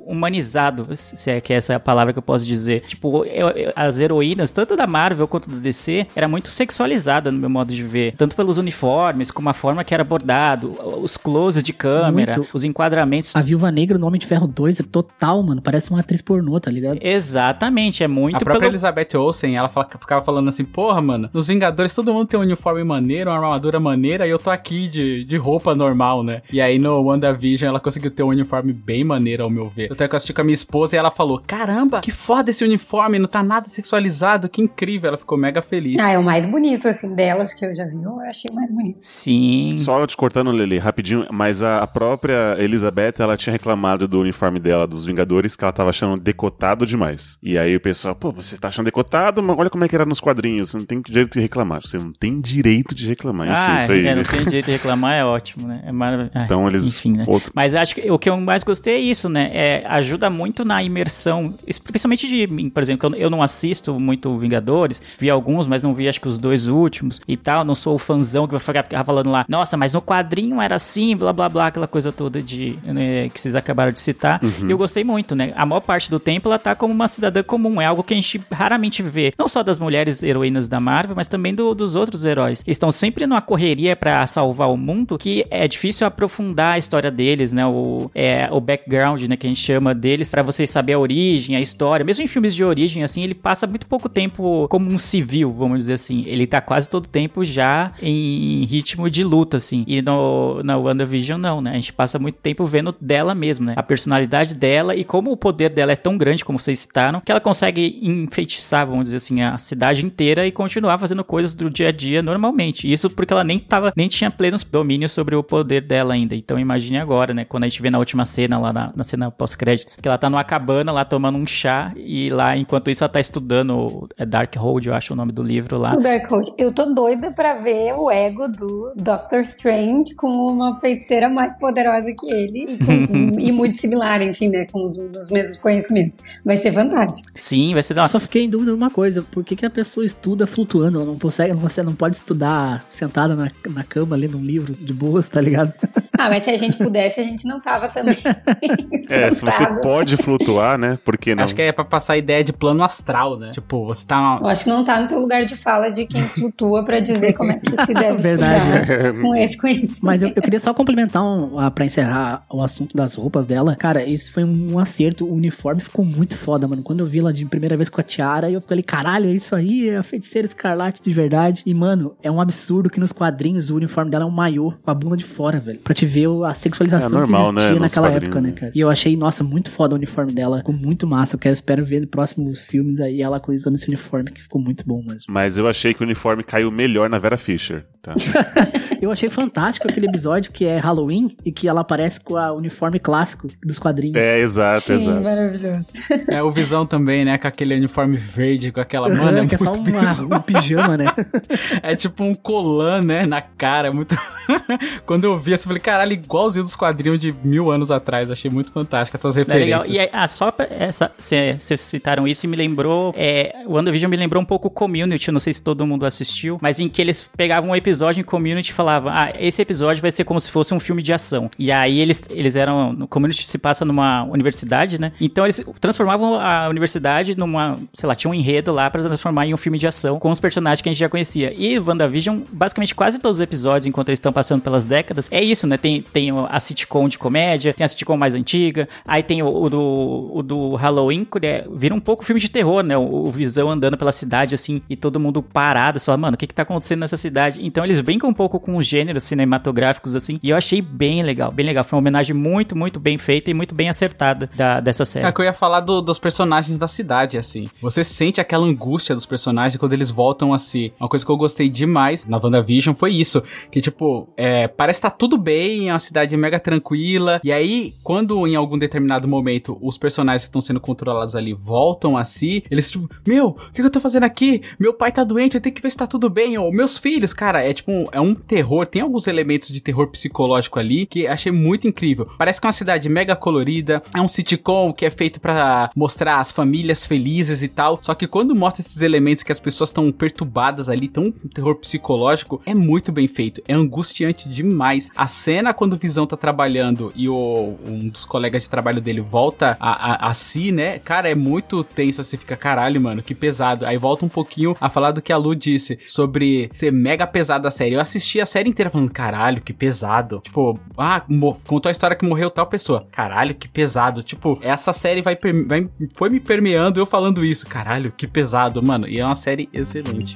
humanizado, se é que essa é a palavra que eu posso dizer. Tipo, eu- eu- as heroínas, tanto da Marvel quanto do DC, era muito sexualizada no meu modo de ver. Tanto pelos uniformes, como a forma que era abordado, os closes de câmera, Muito. os enquadramentos. A Viúva Negra no Homem de Ferro 2 é total, mano. Parece uma atriz pornô, tá ligado? Exatamente, é muito A própria pelo... Elizabeth Olsen, ela fala- ficava falando assim, porra, mano, nos Vingadores todo mundo tem um uniforme maneiro, uma armadura maneira, e eu tô aqui de, de roupa normal, né? E aí no WandaVision ela conseguiu ter um uniforme bem maneiro, ao meu ver. Eu até que eu assisti com a minha esposa e ela falou, caramba, que foda esse uniforme, não tá nada sexualizado, que incrível. Ela ficou mega feliz. Ah, é o mais bonito, assim, delas que eu já vi. Eu achei o mais bonito. Sim. Só te cortando, Lele, rapidinho, mas a, a própria Elizabeth, ela tinha reclamado do uniforme dela, dos Vingadores, que ela tava achando decotado demais. E aí o pessoal, pô, você tá achando decotado? Mas olha como é que era nos quadrinhos, você não tem direito de reclamar. Você não tem direito de reclamar. Enfim, ah, foi... é, não tem jeito de reclamar, é ótimo, né? É maravilhoso. Então eles... Enfim, né? outro- Mas acho que o que eu mais gostei é isso, né? É, ajuda muito na imersão, especialmente de mim, por exemplo, eu não assisto muito Vingadores, vi alguns, mas não vi acho que os dois últimos e tal, não sou o fãzão que vai ficar, ficar falando lá, nossa, mas no quadrinho era assim, blá blá blá, aquela coisa toda de né, que vocês acabaram de citar. Uhum. E eu gostei muito, né? A maior parte do tempo ela tá como uma cidadã comum, é algo que a gente raramente vê, não só das mulheres heroínas da Marvel, mas também do- dos outros heróis. Eles estão sempre numa correria pra salvar o mundo, que é difícil aprofundar a história deles, né? O, é, o background, né, que a gente chama deles, pra vocês saber a origem, a história. Mesmo em filmes de origem, assim, ele passa muito pouco tempo como um civil, vamos dizer assim. Ele tá quase todo tempo já em ritmo de luta, assim. E no, na WandaVision, não, né? A gente passa muito tempo vendo dela mesmo, né? A personalidade dela e como o poder dela é tão grande, como vocês citaram, que ela consegue enfeitiçar, vamos dizer assim, a cidade inteira e continuar fazendo coisas do dia a dia normalmente. Isso porque ela nem tava, nem tinha plenos domínios sobre o poder dela ainda. Então imagine agora, né? Quando a gente vê na última cena, lá na, na cena pós-créditos, que ela tá numa cabana lá tomando um chá e lá, enquanto isso, ela tá estudando é Darkhold, eu acho o nome do livro lá. O Darkhold. Eu tô doida pra ver o ego do Doctor Strange com uma feiticeira mais poderosa que ele e, com- e muito similar, enfim, né? Com os, os mesmos conhecimentos. Vai ser fantástico. Sim, vai ser da Eu só fiquei em dúvida de uma coisa, por que, que a pessoa estuda flutuando? Ela não consegue, você não pode estudar sentada na, na cama lendo um livro de boas, tá ligado? Ah, mas se a gente pudesse, a gente não tava também. É, se você pode flutuar, né? Por que não? Acho que é pra passar a ideia de plano astral, né? Tipo, você tá. Eu acho que não tá no teu lugar de fala de quem flutua pra dizer como é que se deve Verdade. estudar com esse conhecimento. Mas eu, eu queria só complementar um, ah, pra encerrar o assunto das roupas dela. Cara, isso foi um acerto. O uniforme ficou muito foda, mano. Quando eu vi ela de primeira vez com a tiara, eu falei, caralho, é isso aí, é a feiticeira escarlate de verdade. E, mano, é um absurdo que nos quadrinhos o uniforme dela é um maiô com a bunda de fora, velho. Pra te ver a sexualização É normal, que existia né, naquela época, né, né? cara? E eu achei, nossa, muito foda o uniforme dela. Ficou muito massa. Eu quero, espero ver nos próximos filmes aí ela usando esse uniforme, que ficou muito bom mesmo. Mas eu achei que o uniforme caiu melhor na Vera Fischer. Tá? Eu achei fantástico aquele episódio que é Halloween e que ela aparece com o uniforme clássico dos quadrinhos. É, exato, Sim, exato. maravilhoso. É o Visão também, né? Com aquele uniforme verde, com aquela. Mano, é que é só muito uma- um pijama, né? É tipo um colan, né? Na cara. é Muito. Quando eu vi, assim, eu falei, caralho, igualzinho dos quadrinhos de mil anos atrás. Achei muito fantástico essas É legal. referências. E ah, só pra essa, vocês citaram isso e me lembrou. É, o WandaVision me lembrou um pouco o Community. Não sei se todo mundo assistiu, mas em que eles pegavam um episódio em Community falavam: Ah, esse episódio vai ser como se fosse um filme de ação. E aí eles, eles eram. No Community se passa numa universidade, né? Então eles transformavam a universidade numa. Sei lá, tinha um enredo lá pra transformar em um filme de ação com os personagens que a gente já conhecia. E WandaVision, basicamente quase todos os episódios, enquanto eles estão passando pelas décadas, é isso, né? Tem, tem a sitcom de comédia, tem a sitcom mais antiga, aí tem o, o do, o do Halloween, que é, vira um pouco filme de terror, né? O, o Visão andando pela cidade, assim, e todo mundo parado, você fala, mano, o que que tá acontecendo nessa cidade? Então eles brincam um pouco com os gêneros cinematográficos, assim, e eu achei bem legal, bem legal. Foi uma homenagem muito, muito bem feita e muito bem acertada da, dessa série. É que eu ia falar do- dos personagens da cidade, assim. Você sente aquela angústia dos personagens quando eles voltam a si. Uma coisa que eu gostei demais na WandaVision foi isso. Que, tipo, é, parece que tá tudo bem, é uma cidade mega tranquila. E aí, quando em algum determinado momento os personagens que estão sendo controlados ali voltam a si, eles, tipo, meu, o que, que eu tô fazendo aqui? Meu pai tá doente, eu tenho que ver se tá tudo bem. Ou meus filhos, cara, é tipo, um- é um terror. Tem alguns elementos de terror psicológico ali que achei muito incrível. Parece que é uma cidade mega colorida, é um sitcom que é feito pra mostrar as famílias felizes e tal. Só que quando mostra esses elementos que as pessoas estão perturbadas ali, tão um terror psicológico, é muito bem feito. É angustiante demais. A cena quando o Visão tá trabalhando e o, um dos colegas de trabalho dele volta a, a, a si, né? Cara, é muito tenso. Você fica, caralho, mano, que pesado. Aí volta um pouquinho a falar do que a Lu disse sobre ser mega pesada a série. Eu assisti a série inteira falando, caralho, que pesado. Tipo, ah, contou a história que morreu tal pessoa. Caralho, que pesado. Tipo, essa série vai, vai foi me permeando eu falando isso. Caralho, que pesado, mano. E é uma série excelente.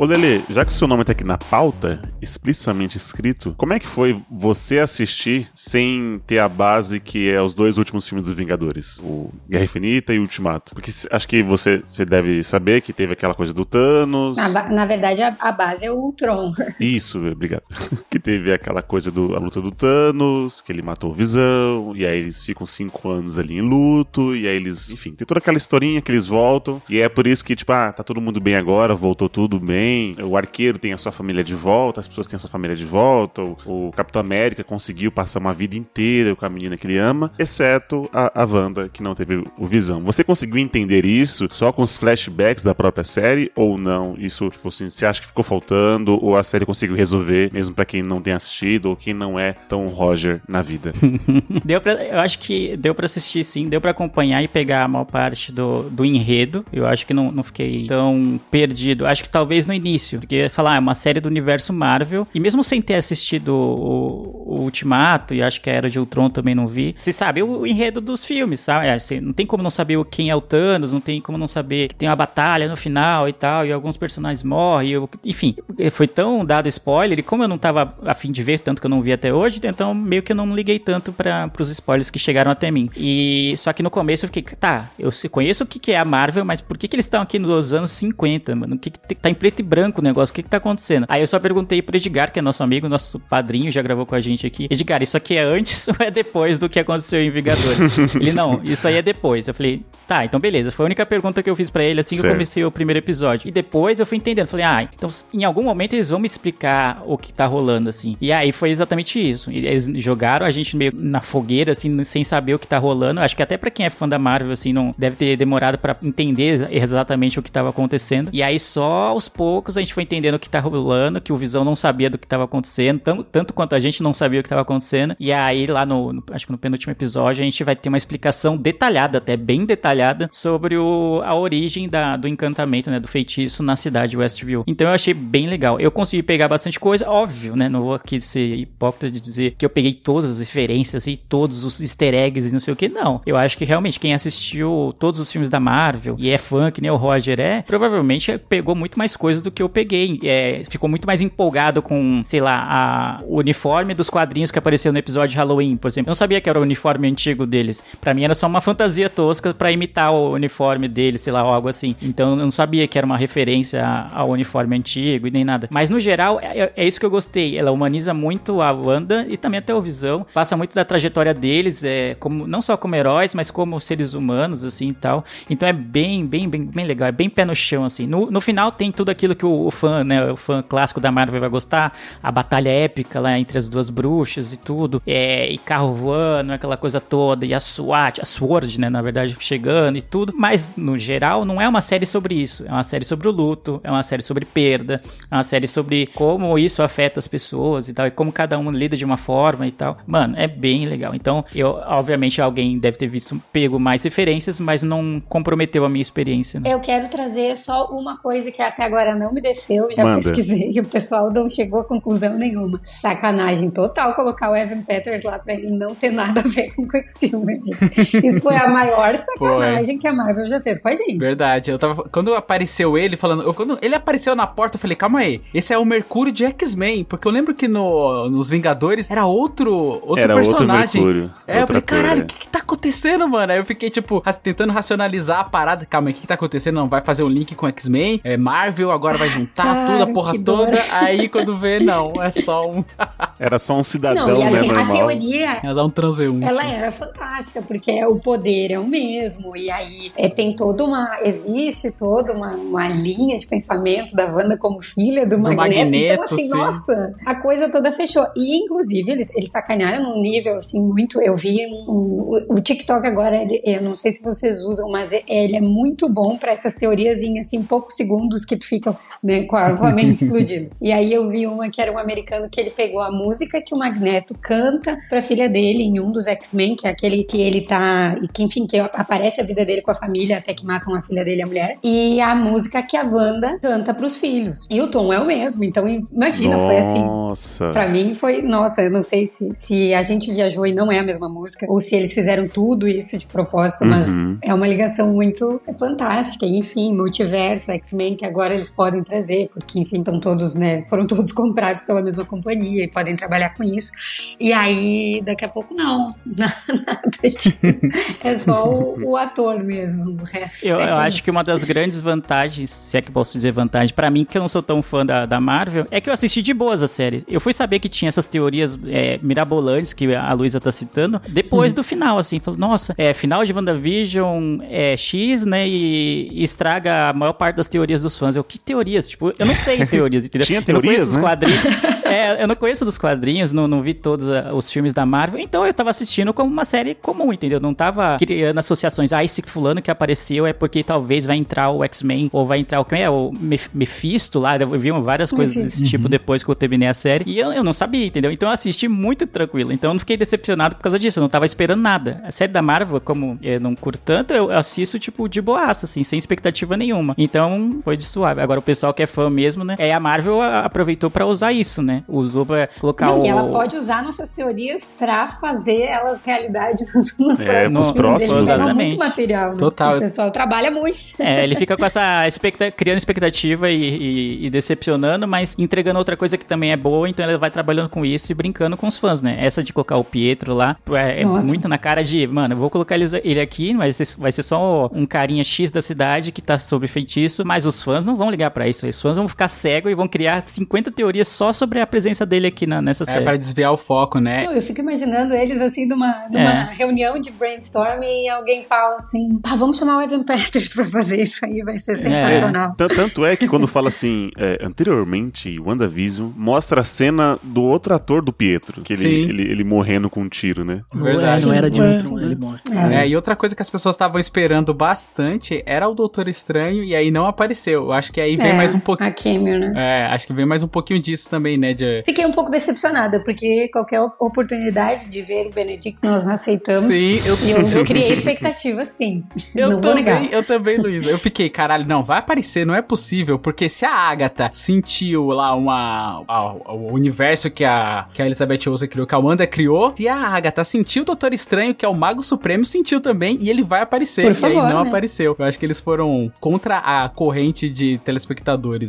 Ô Lele, já que o seu nome tá aqui na pauta, explicitamente escrito, como é que foi você assistir sem ter a base que é os dois últimos filmes dos Vingadores? O Guerra Infinita e o Ultimato. Porque acho que você, você deve saber que teve aquela coisa do Thanos. Na, na verdade, a, a base é o Ultron. Isso, obrigado. que teve aquela coisa da luta do Thanos, que ele matou o Visão, e aí eles ficam cinco anos ali em luto, e aí eles, enfim, tem toda aquela historinha que eles voltam, e é por isso que, tipo, ah, tá todo mundo bem agora, voltou tudo bem, o arqueiro tem a sua família de volta, as pessoas têm a sua família de volta, o, o Capitão América conseguiu passar uma vida inteira com a menina que ele ama, exceto a, a Wanda, que não teve o Visão. Você conseguiu entender isso só com os flashbacks da própria série ou não? Isso, tipo assim, você acha que ficou faltando ou a série conseguiu resolver, mesmo pra quem não tem assistido ou quem não é tão Roger na vida? deu pra, eu acho que deu pra assistir sim, deu pra acompanhar e pegar a maior parte do, do enredo. Eu acho que não, não fiquei tão perdido. Acho que talvez no início, porque falar, ah, é uma série do universo Marvel, e mesmo sem ter assistido o, o Ultimato, e acho que a Era de Ultron também não vi, você sabe o, o enredo dos filmes, sabe? É, não tem como não saber quem é o Thanos, não tem como não saber que tem uma batalha no final e tal, e alguns personagens morrem, eu, enfim, foi tão dado spoiler, e como eu não tava afim de ver, tanto que eu não vi até hoje, então meio que eu não liguei tanto para os spoilers que chegaram até mim. E só que no começo eu fiquei, tá, eu conheço o que, que é a Marvel, mas por que, que eles estão aqui nos anos 50, mano? O que, que tá em preto e branco o negócio? O que, que tá acontecendo? Aí eu só perguntei pro Edgar, que é nosso amigo, nosso padrinho, já gravou com a gente aqui. Edgar, isso aqui é antes ou é depois do que aconteceu em Vingadores? ele, não, isso aí é depois. Eu falei, tá, então beleza. Foi a única pergunta que eu fiz para ele assim certo. que eu comecei o primeiro episódio. E depois eu fui entendendo. Falei, ah, então em algum momento eles vão me explicar o que tá rolando, assim. E aí foi exatamente isso. Eles jogaram a gente meio na fogueira, assim, sem saber o que tá rolando. Acho que até para quem é fã da Marvel, assim, não deve ter demorado para entender exatamente o que tava acontecendo. E aí só aos poucos a gente foi entendendo o que tá rolando, que o Visão não sabia do que tava acontecendo, tanto, tanto quanto a gente não sabia o que tava acontecendo. E aí lá no, no, acho que no penúltimo episódio a gente vai ter uma explicação detalhada, até bem detalhada, sobre o, a origem da, do encantamento, né, do feitiço na cidade de Westview. Então eu achei bem legal. Eu consegui pegar bastante coisa, óbvio, né, não vou aqui ser hipócrita de dizer que eu peguei todas as referências e todos os easter eggs e não sei o que, não. Eu acho que realmente quem assistiu todos os filmes da Marvel e é fã, que nem o Roger é, provavelmente pegou muito mais coisas do que eu peguei. É, ficou muito mais empolgado com, sei lá, a, o uniforme dos quadrinhos que apareceu no episódio de Halloween, por exemplo. Eu não sabia que era o uniforme antigo deles. Para mim era só uma fantasia tosca para imitar o uniforme deles, sei lá, algo assim. Então eu não sabia que era uma referência ao uniforme antigo e nem nada. Mas no geral, é, é isso que eu gostei. Ela humaniza muito a Wanda e também até o Visão. Passa muito da trajetória deles, é, como, não só como heróis, mas como seres humanos, assim e tal. Então é bem, bem, bem, bem legal. É bem pé no chão, assim. No, no final tem tudo aquilo que o, fã, né, o fã clássico da Marvel vai gostar. A batalha épica lá entre as duas bruxas e tudo. É, e carro voando, aquela coisa toda. E a SWAT, a SWORD, né, na verdade, chegando e tudo. Mas, no geral, não é uma série sobre isso. É uma série sobre o luto, é uma série sobre perda, é uma série sobre como isso afeta as pessoas e tal. E como cada um lida de uma forma e tal. Mano, é bem legal. Então, eu, obviamente, alguém deve ter visto, pego mais referências, mas não comprometeu a minha experiência. Né? Eu quero trazer só uma coisa que até agora não me desceu, já Manda. pesquisei e o pessoal não chegou a conclusão nenhuma. Sacanagem total colocar o Evan Peters lá pra ele não ter nada a ver com o Quicksilver. Isso foi a maior sacanagem foi. que a Marvel já fez com a gente. Verdade. Eu tava, quando apareceu ele falando, eu, quando ele apareceu na porta, eu falei, calma aí, esse é o Mercúrio de X-Men, porque eu lembro que no, nos Vingadores era outro, outro era personagem. Outro Mercúrio. É, eu falei, caralho, o que que tá acontecendo, mano? Aí eu fiquei, tipo, tentando racionalizar a parada. Calma aí, o que que tá acontecendo? Não, vai fazer um link com X-Men, é Marvel, agora vai juntar Cara, tudo, a porra toda. Aí quando vê, não, é só um. era só um cidadão, não, e assim, né, A teoria. Era um transeunte. Ela era fantástica, porque o poder é o mesmo. E aí é, tem toda uma. Existe toda uma, uma linha de pensamento da Wanda como filha do, do Magneto. Magneto. Então, assim, sim. nossa, a coisa toda fechou. E, inclusive, eles, eles sacanearam num nível, assim, muito. Eu vi um, um, o TikTok agora, ele, eu não sei se vocês usam, mas ele é muito bom para essas teorias em, assim, poucos segundos que tu fica, né, com a, com a mente explodindo. E aí eu vi uma que era um americano que ele pegou a música que o Magneto canta pra filha dele em um dos X-Men, que é aquele que ele tá. E que, enfim, que aparece a vida dele com a família até que matam a filha dele a mulher. E a música que a Wanda canta pros filhos. E o tom é o mesmo. Então, imagina, nossa. foi assim. Nossa. Pra mim foi. Nossa, eu não sei se, se a gente viajou e não é a mesma música, ou se eles fizeram tudo isso de propósito, uhum. mas é uma ligação muito fantástica. Enfim, multiverso, X-Men, que agora eles podem trazer, porque, enfim, estão todos, né? Foram todos comprados pela mesma companhia e podem trabalhar com isso. E aí, daqui a pouco, não. Nada disso. É só o, o ator mesmo. O resto eu, é eu acho que uma das grandes vantagens, se é que posso dizer vantagem, para mim, que eu não sou tão fã da, da Marvel, é que eu assisti de boas a série. Eu fui saber que tinha essas teorias é, mirabolantes que a Luísa tá citando depois hum. do final, assim. Falei, nossa, é final de WandaVision é X, né? E, e estraga a maior parte das teorias dos fãs. Eu, que teoria? Teorias. Tipo, eu não sei teorias, entendeu? Tinha eu não conheço teorias, os né? quadrinhos. é, eu não conheço dos quadrinhos, não, não vi todos ah, os filmes da Marvel, então eu tava assistindo como uma série comum, entendeu? Não tava criando associações. Ah, esse fulano que apareceu é porque talvez vai entrar o X-Men, ou vai entrar o que é? O Mef- Mephisto lá. Eu vi várias coisas desse tipo depois que eu terminei a série. E eu, eu não sabia, entendeu? Então eu assisti muito tranquilo. Então eu não fiquei decepcionado por causa disso. Eu não tava esperando nada. A série da Marvel, como eu não curto tanto, eu assisto, tipo, de boaça, assim, sem expectativa nenhuma. Então foi de suave. Agora pessoal que é fã mesmo, né? É, a Marvel aproveitou pra usar isso, né? Usou pra colocar Não, o. e ela pode usar nossas teorias pra fazer elas realidade nos, nos É, próximos nos próximos, exatamente. muito material, né? Total. O pessoal trabalha muito. É, ele fica com essa expecta criando expectativa e, e- e decepcionando, mas entregando outra coisa que também é boa, então ele vai trabalhando com isso e brincando com os fãs, né? Essa de colocar o Pietro lá é, é muito na cara de, mano, eu vou colocar ele aqui, mas vai ser, vai ser só um carinha X da cidade que tá sobre feitiço, mas os fãs não vão ligar pra isso. Os fãs vão ficar cegos e vão criar 50 teorias só sobre a presença dele aqui na, nessa É série. pra desviar o foco, né? Não, eu fico imaginando eles assim numa, numa É. reunião de brainstorming e alguém fala assim: pá, vamos chamar o Evan Peters pra fazer isso aí, vai ser sensacional. Tan- Tanto é que quando fala assim, é, anteriormente, WandaVision, mostra a cena do outro ator do Pietro, que ele, ele, ele morrendo com um tiro, né? Verdade. É, não era de. Ultron, ele morre. É, e outra coisa que as pessoas estavam esperando bastante era o Doutor Estranho e aí não apareceu. Eu acho que aí vem É, mais um pouquinho. A cameo, né? É, acho que vem mais um pouquinho disso também, né? De... Fiquei um pouco decepcionada, porque qualquer op- oportunidade de ver o Benedict nós não aceitamos. Sim, eu- E eu, eu criei expectativa, sim. Eu não vou negar. também, eu também, Luísa. Eu fiquei, caralho, não, vai aparecer, não é possível. Porque se a Agatha sentiu lá uma. a- o universo que a, que a Elizabeth Olsen criou, que a Wanda criou, se a Agatha sentiu o Doutor Estranho, que é o Mago Supremo, sentiu também, e ele vai aparecer. Por e favor, aí não né? apareceu. Eu acho que eles foram contra a corrente de telespectadores,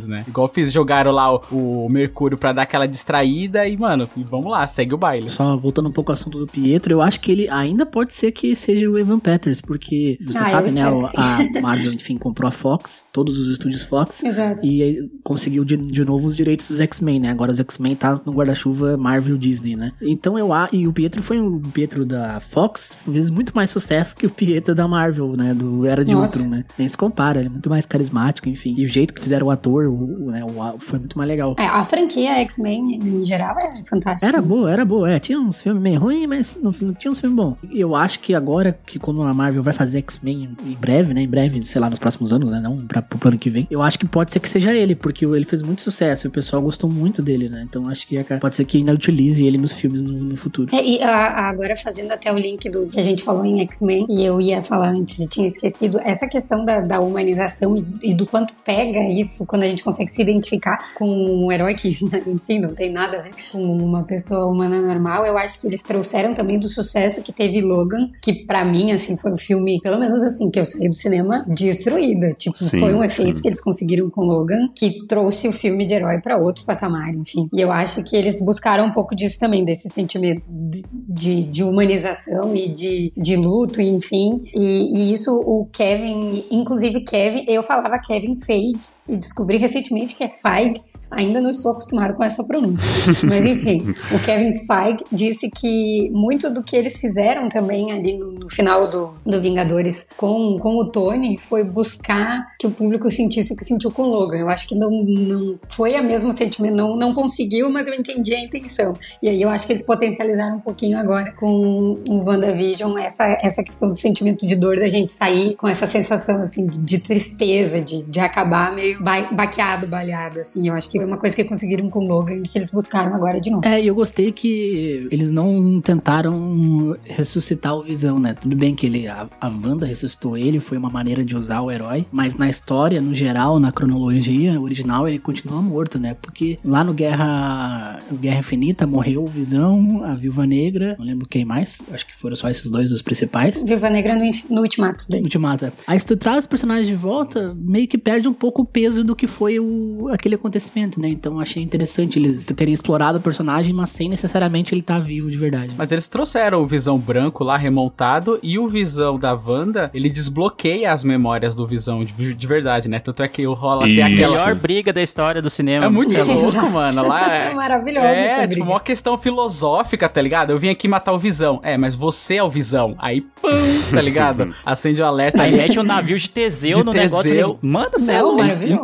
né? Igual fiz, jogaram lá o, o Mercúrio pra dar aquela distraída e, mano, e vamos lá, segue o baile. Só voltando um pouco ao assunto do Pietro, eu acho que ele ainda pode ser que seja o Evan Peters, porque você Ah, sabe, né? A Marvel, enfim, comprou a Fox, todos os estúdios Fox. Exato. E conseguiu de, de novo os direitos dos X-Men, né? Agora os X-Men tá no guarda-chuva Marvel Disney, né? Então eu a e o Pietro foi um o Pietro da Fox, fez muito mais sucesso que o Pietro da Marvel, né? Do Era de Nossa. Ultron, né? Nem se compara, ele é muito mais carismático, enfim. E o jeito que fizeram o ator, o, o, né, o- foi muito mais legal. É, a franquia X-Men, em geral, é fantástica. Era boa, era boa. É, tinha uns filmes meio ruins, mas no fim tinha uns filmes bons. Eu acho que agora que quando a Marvel vai fazer X-Men em breve, né? Em breve, sei lá, nos próximos anos, né? Não pra, pro ano que vem. Eu acho que pode ser que seja ele, porque ele fez muito sucesso e o pessoal gostou muito dele, né? Então acho que pode ser que ainda utilize ele nos filmes no, no futuro. É, e a- agora fazendo até o link do que a gente falou em X-Men, e eu ia falar antes, eu tinha esquecido, essa questão da, da humanização e, e do quanto pega isso quando a gente consegue se identificar com um herói que, enfim, não tem nada a ver com uma pessoa humana normal, eu acho que eles trouxeram também do sucesso que teve Logan, que pra mim, assim, foi um filme, pelo menos assim, que eu saí do cinema destruída. Tipo, Sim, foi um efeito sim. que eles conseguiram com Logan, que trouxe o filme de herói pra outro patamar, enfim. E eu acho que eles buscaram um pouco disso também, desse sentimento de, de, de humanização e de, de luto, enfim. E, e isso o Kevin, inclusive Kevin, eu falava Kevin Feige e descobri recentemente que é Feige. Ainda não estou acostumado com essa pronúncia. Mas enfim, o Kevin Feige disse que muito do que eles fizeram também ali no, final do, do Vingadores com, com o Tony foi buscar que o público sentisse o que sentiu com o Logan. Eu acho que não, não foi a mesmo sentimento, não, não conseguiu, mas eu entendi a intenção. E aí eu acho que eles potencializaram um pouquinho agora com o WandaVision essa, essa questão do sentimento de dor da gente sair com essa sensação assim de, de tristeza, de, de acabar meio ba baqueado, balhado, assim. Eu acho que foi uma coisa que conseguiram com o Logan que eles buscaram agora de novo. É, e eu gostei que eles não tentaram ressuscitar o Visão, né? Tudo bem que ele, a, a Wanda ressuscitou ele, foi uma maneira de usar o herói, mas na história, no geral, na cronologia original, ele continua morto, né? Porque lá no Guerra, no Guerra Infinita morreu o Visão, a Viúva Negra, não lembro quem mais, acho que foram só esses dois os principais. Viúva Negra no, no Ultimato daí. Ultimato. é. Aí se tu traz os personagens de volta, meio que perde um pouco o peso do que foi o, aquele acontecimento, né? Então achei interessante eles terem explorado o personagem, mas sem necessariamente ele estar tá vivo de verdade. Mas eles trouxeram o Visão branco lá remontado e o Visão da Wanda, ele desbloqueia as memórias do Visão de, de verdade, né? Tanto é que rola até aquela. Melhor briga da história do cinema. É muito Exato. louco, mano. Lá É é. maravilhoso É, essa tipo, briga. uma questão filosófica, tá ligado? Eu vim aqui matar o Visão. É, mas você é o Visão. Aí, pum, tá ligado? Acende o alerta Aí aí. mete um navio de Teseu De no negócio. Teseu. Ele, Manda, você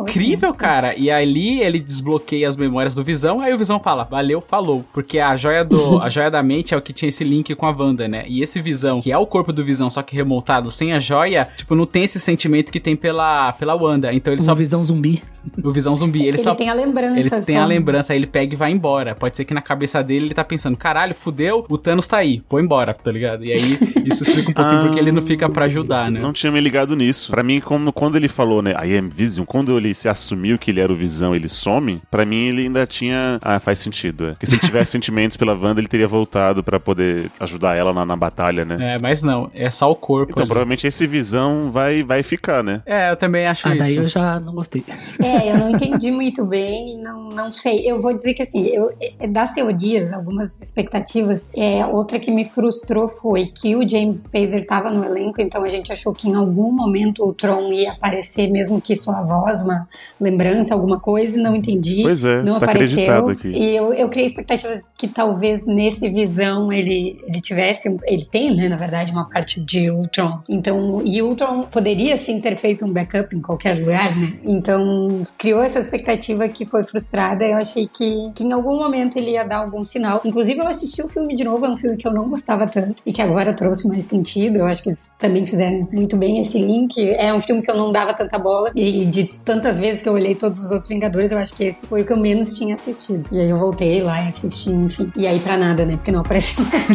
Incrível, cara. E ali ele desbloqueia as memórias do Visão, aí o Visão fala, valeu, falou. Porque a joia do a joia da mente é o que tinha esse link com a Wanda, né? E esse Visão, que é o corpo do Visão, só que remontado sem a joia, tipo, não tem esse sentimento que tem pela, pela Wanda. Então ele Uma só. visão zumbi. O Visão zumbi. Ele, Ele só. tem a lembrança Ele tem só. a lembrança, aí ele pega e vai embora. Pode ser que na cabeça dele ele tá pensando, caralho, fudeu, o Thanos tá aí, foi embora, tá ligado? E aí isso explica um pouquinho Ah. porque ele não fica pra ajudar, né? Não tinha me ligado nisso. Pra mim, como, quando ele falou, né, I am Vision, quando ele se assumiu que ele era o Visão, ele some, pra mim ele ainda tinha. Ah, faz sentido. É. Porque se ele tivesse sentimentos pela Wanda, ele teria voltado pra poder ajudar ela na, na batalha, né? É, mas não, é só o corpo. Então, ali. provavelmente esse Visão vai, vai ficar, né? É, eu também acho Ah, isso. daí eu já não gostei. É, eu não entendi muito bem, não, não sei. Eu vou dizer que assim, eu, é, das teorias, algumas expectativas, é, outra que me frustrou foi que o James Spader estava no elenco, então a gente achou que em algum momento o Tron ia aparecer, mesmo que só a voz, uma lembrança, alguma coisa, não entendi. Pois é, não tá apareceu. aqui. E eu, eu criei expectativas que talvez nesse visão ele, ele tivesse, ele tem, né, na verdade, uma parte de Ultron. Então, e Ultron poderia sim ter feito um backup em qualquer lugar, né? Então, criou essa expectativa que foi frustrada. Eu achei que, que em algum momento ele ia dar algum sinal. Inclusive, eu assisti o filme de novo, é um filme que eu não gostava tanto e que agora trouxe mais sentido. Eu acho que eles também fizeram muito bem esse link. É um filme que eu não dava tanta bola e de tantas vezes que eu olhei todos os outros Vingadores, eu acho que esse foi o que eu menos tinha assistido. E aí eu voltei lá e assisti, enfim. E aí pra nada, né? Porque não apareceu nada.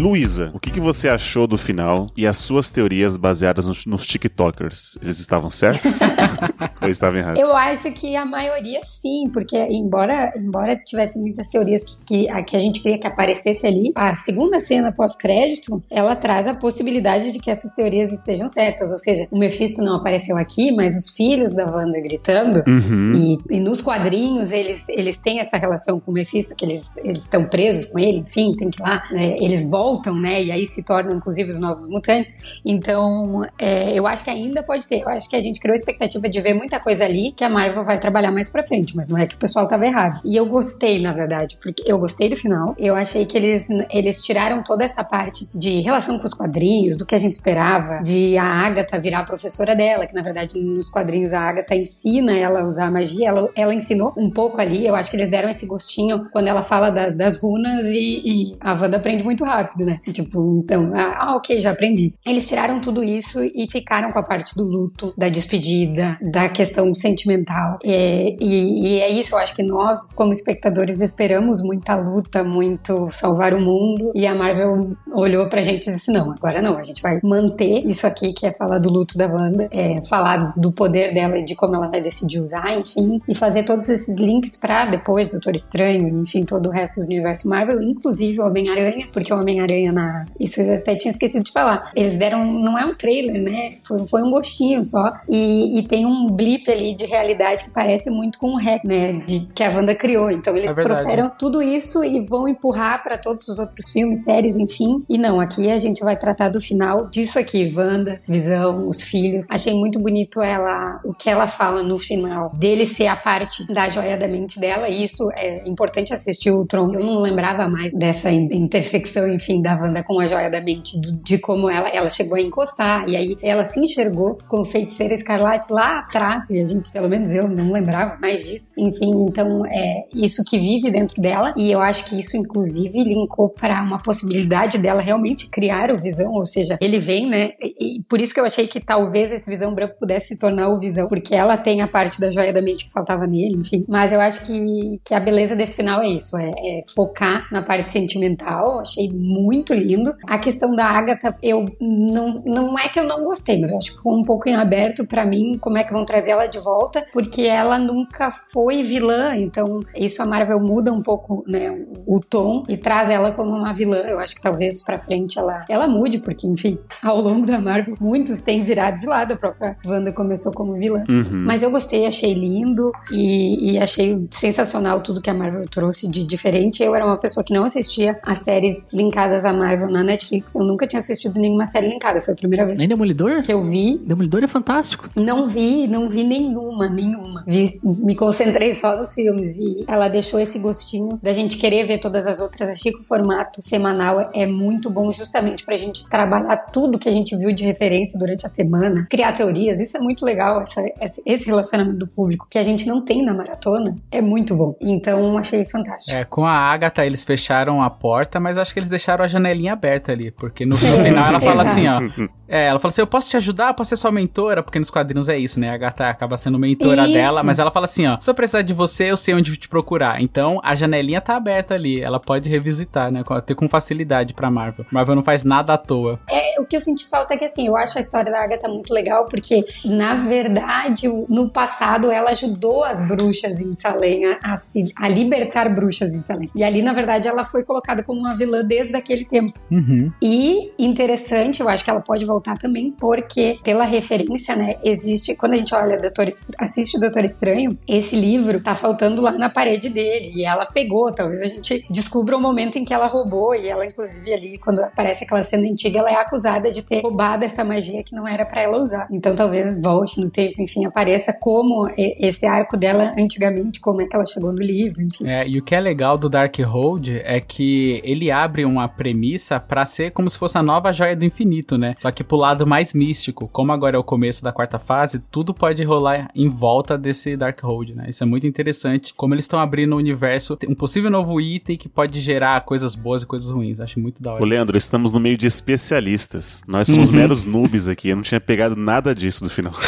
Luísa, o que, que você achou do final e as suas teorias baseadas nos, nos TikTokers? Eles estavam certos? Ou estavam errados? Eu acho que a maioria sim, porque embora, embora tivesse muitas teorias que, que, a, que a gente queria que aparecesse ali, a segunda cena pós-crédito, ela traz a possibilidade de que essas teorias estejam certas. Ou seja, o Mephisto não apareceu aqui, mas os filhos da Wanda gritando, Uhum. e, e nos quadrinhos eles, eles têm essa relação com o Mephisto, que eles, eles estão presos com ele, enfim, tem que ir lá, né, eles voltam, né, e aí se tornam inclusive os novos mutantes. Então, é, eu acho que ainda pode ter. Eu acho que a gente criou a expectativa de ver muita coisa ali que a Marvel vai trabalhar mais pra frente, mas não é que o pessoal tava errado. E eu gostei, na verdade, porque eu gostei do final. Eu achei que eles, eles tiraram toda essa parte de relação com os quadrinhos, do que a gente esperava, de a Agatha virar a professora dela, que na verdade nos quadrinhos a Agatha ensina ela a usar magia, ela, ela ensinou um pouco ali. Eu acho que eles deram esse gostinho quando ela fala da- das runas e, e a Wanda aprende muito rápido, né? Tipo, então, ah, ok, já aprendi. Eles tiraram tudo isso e ficaram com a parte do luto, da despedida, da questão sentimental. É, e, e é isso, eu acho que nós, como espectadores, esperamos muita luta, muito salvar o mundo. E a Marvel olhou pra gente e disse: não, agora não, a gente vai manter isso aqui, que é falar do luto da Wanda, é, falar do poder dela e de como ela vai decidir usar, enfim, e fazer todos esses links pra depois Doutor Estranho, enfim, todo o resto do universo Marvel, inclusive o Homem-Aranha, porque o Homem-Aranha na. Isso eu até tinha esquecido de falar. Eles deram. Não é um trailer, né? Foi, foi um gostinho só. E, e tem um blip ali de realidade que parece muito com o hack, né? De, que a Wanda criou. Então eles É trouxeram tudo isso e vão empurrar pra todos os outros filmes, séries, enfim. E não, aqui a gente vai tratar do final disso aqui, Wanda, Visão, os filhos. Achei muito bonito ela, o que ela fala no final, dele ser a parte da joia da mente dela. E isso é importante assistir o Tron. Eu não lembrava mais dessa in- intersecção, enfim, da Wanda com a joia da mente, do- de como ela, ela chegou a encostar. E aí ela se enxergou como feiticeira escarlate lá atrás. E a gente, pelo menos eu, não lembrava mais disso. Enfim, então é isso que vive dentro dela. E eu acho que isso, inclusive, linkou para uma possibilidade dela realmente criar o Visão. Ou seja, ele vem, né? E por isso que eu achei que talvez esse Visão Branco pudesse se tornar o Visão, porque ela tem a parte da joia da mente que faltava nele, enfim. Mas eu acho que, que a beleza desse final é isso: é, é focar na parte sentimental. Achei muito muito lindo. A questão da Agatha, eu não, não é que eu não gostei, mas eu acho que ficou um pouco em aberto para mim como é que vão trazer ela de volta, porque ela nunca foi vilã, então isso a Marvel muda um pouco, né, o tom e traz ela como uma vilã. Eu acho que talvez para frente ela ela mude, porque enfim, ao longo da Marvel muitos têm virado de lado, a própria Wanda começou como vilã. Uhum. Mas eu gostei, achei lindo e, e achei sensacional tudo que a Marvel trouxe de diferente. Eu era uma pessoa que não assistia as séries linkadas à Marvel na Netflix. Eu nunca tinha assistido nenhuma série linkada. Foi a primeira vez Nem Demolidor? que eu vi. Demolidor é fantástico. Não vi, não vi nenhuma, nenhuma. Vi- me concentrei só nos filmes e ela deixou esse gostinho da gente querer ver todas as outras. Achei que o formato semanal é muito bom justamente pra gente trabalhar tudo que a gente viu de referência durante a semana, criar teorias. Isso é muito legal, essa- esse- esse relacionamento do público que a gente não tem na maratona é muito bom. Então achei fantástico. É, com a Agatha eles fecharam a porta, mas acho que eles deixaram a janelinha aberta ali, porque no, final ela fala assim, ó. É, ela fala assim: eu posso te ajudar, posso ser sua mentora, porque nos quadrinhos é isso, né? A Agatha acaba sendo mentora Isso. dela, mas ela fala assim: ó, se eu precisar de você, eu sei onde te procurar. Então a janelinha tá aberta ali, ela pode revisitar, né? Ter com facilidade pra Marvel. Marvel não faz nada à toa. É, o que eu senti falta é que, assim, eu acho a história da Agatha muito legal, porque, na verdade, no passado, ela ajudou as bruxas em Salem a, a se- a libertar bruxas em Salem. E ali, na verdade, ela foi colocada como uma vilã desde aquele tempo. Uhum. E interessante, eu acho que ela pode voltar também, porque pela referência, né, existe, quando a gente olha Doutor, assiste o Doutor Estranho, esse livro tá faltando lá na parede dele, e ela pegou, talvez a gente descubra o momento em que ela roubou, e ela inclusive ali, quando aparece aquela cena antiga, ela é acusada de ter roubado essa magia que não era pra ela usar. Então talvez volte no tempo, enfim, apareça como esse arco dela antigamente, como é que ela chegou no livro, enfim. É, e o que é legal do Darkhold é que ele abre uma premissa pra ser como se fosse a nova joia do infinito, né? Só que pro lado mais místico. Como agora é o começo da quarta fase, tudo pode rolar em volta desse Darkhold, né? Isso é muito interessante. Como eles estão abrindo o universo, um possível novo item que pode gerar coisas boas e coisas ruins. Acho muito da hora. Ô, Leandro, estamos no meio de especialistas. Nós somos meros noobs aqui. Eu não tinha pegado nada disso do final.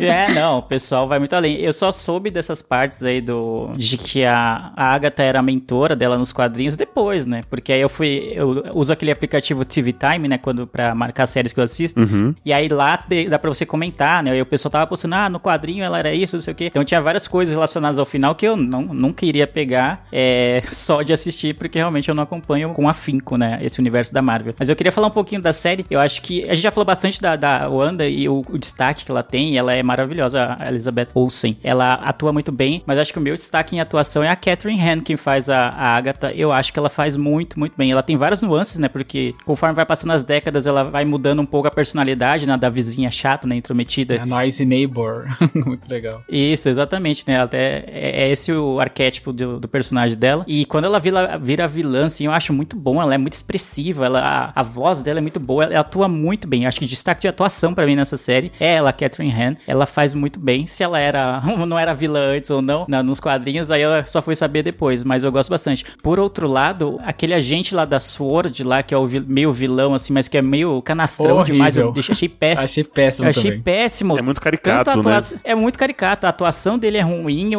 É, não, o pessoal vai muito além. Eu só soube dessas partes aí do de que a, a Agatha era a mentora dela nos quadrinhos depois, né? Porque aí eu fui, eu uso aquele aplicativo TV Time, né, quando para marcar séries que eu assisto. Uhum. E aí lá dá pra você comentar, né? E o pessoal tava postando, ah, no quadrinho ela era isso, não sei o quê. Então tinha várias coisas relacionadas ao final que eu não, nunca iria pegar é, só de assistir, porque realmente eu não acompanho com afinco, né? Esse universo da Marvel. Mas eu queria falar um pouquinho da série. Eu acho que a gente já falou bastante da, da Wanda e o, o destaque que ela tem. Ela é maravilhosa, a Elizabeth Olsen. Ela atua muito bem, mas acho que o meu destaque em atuação é a Catherine Han, quem faz a, a Agatha. Eu acho que ela faz muito, muito bem. Ela tem várias nuances, né? Porque conforme vai passando as décadas, ela vai mudando um pouco a personalidade, né? Da vizinha chata, né? Intrometida. A Noisy Neighbor. muito legal. Isso, exatamente, né? Ela até, é, é esse o arquétipo do, do personagem dela. E quando ela vira, vira vilã, assim, eu acho muito bom. Ela é muito expressiva, ela, a, a voz dela é muito boa, ela, ela atua muito bem. Acho que destaque de atuação pra mim nessa série é ela, Catherine Han. Ela faz muito bem. Se ela era não era vilã antes ou não, na- nos quadrinhos, aí eu só fui saber depois, mas eu gosto bastante. Por outro lado, aquele agente lá da Sword, lá, que é o vi- meio vilão, assim, mas que é meio canastrão Horrível. demais, eu deixei, achei péssimo. Achei péssimo Eu achei também. péssimo. É muito caricato, né? É muito caricato. A atuação dele é ruim,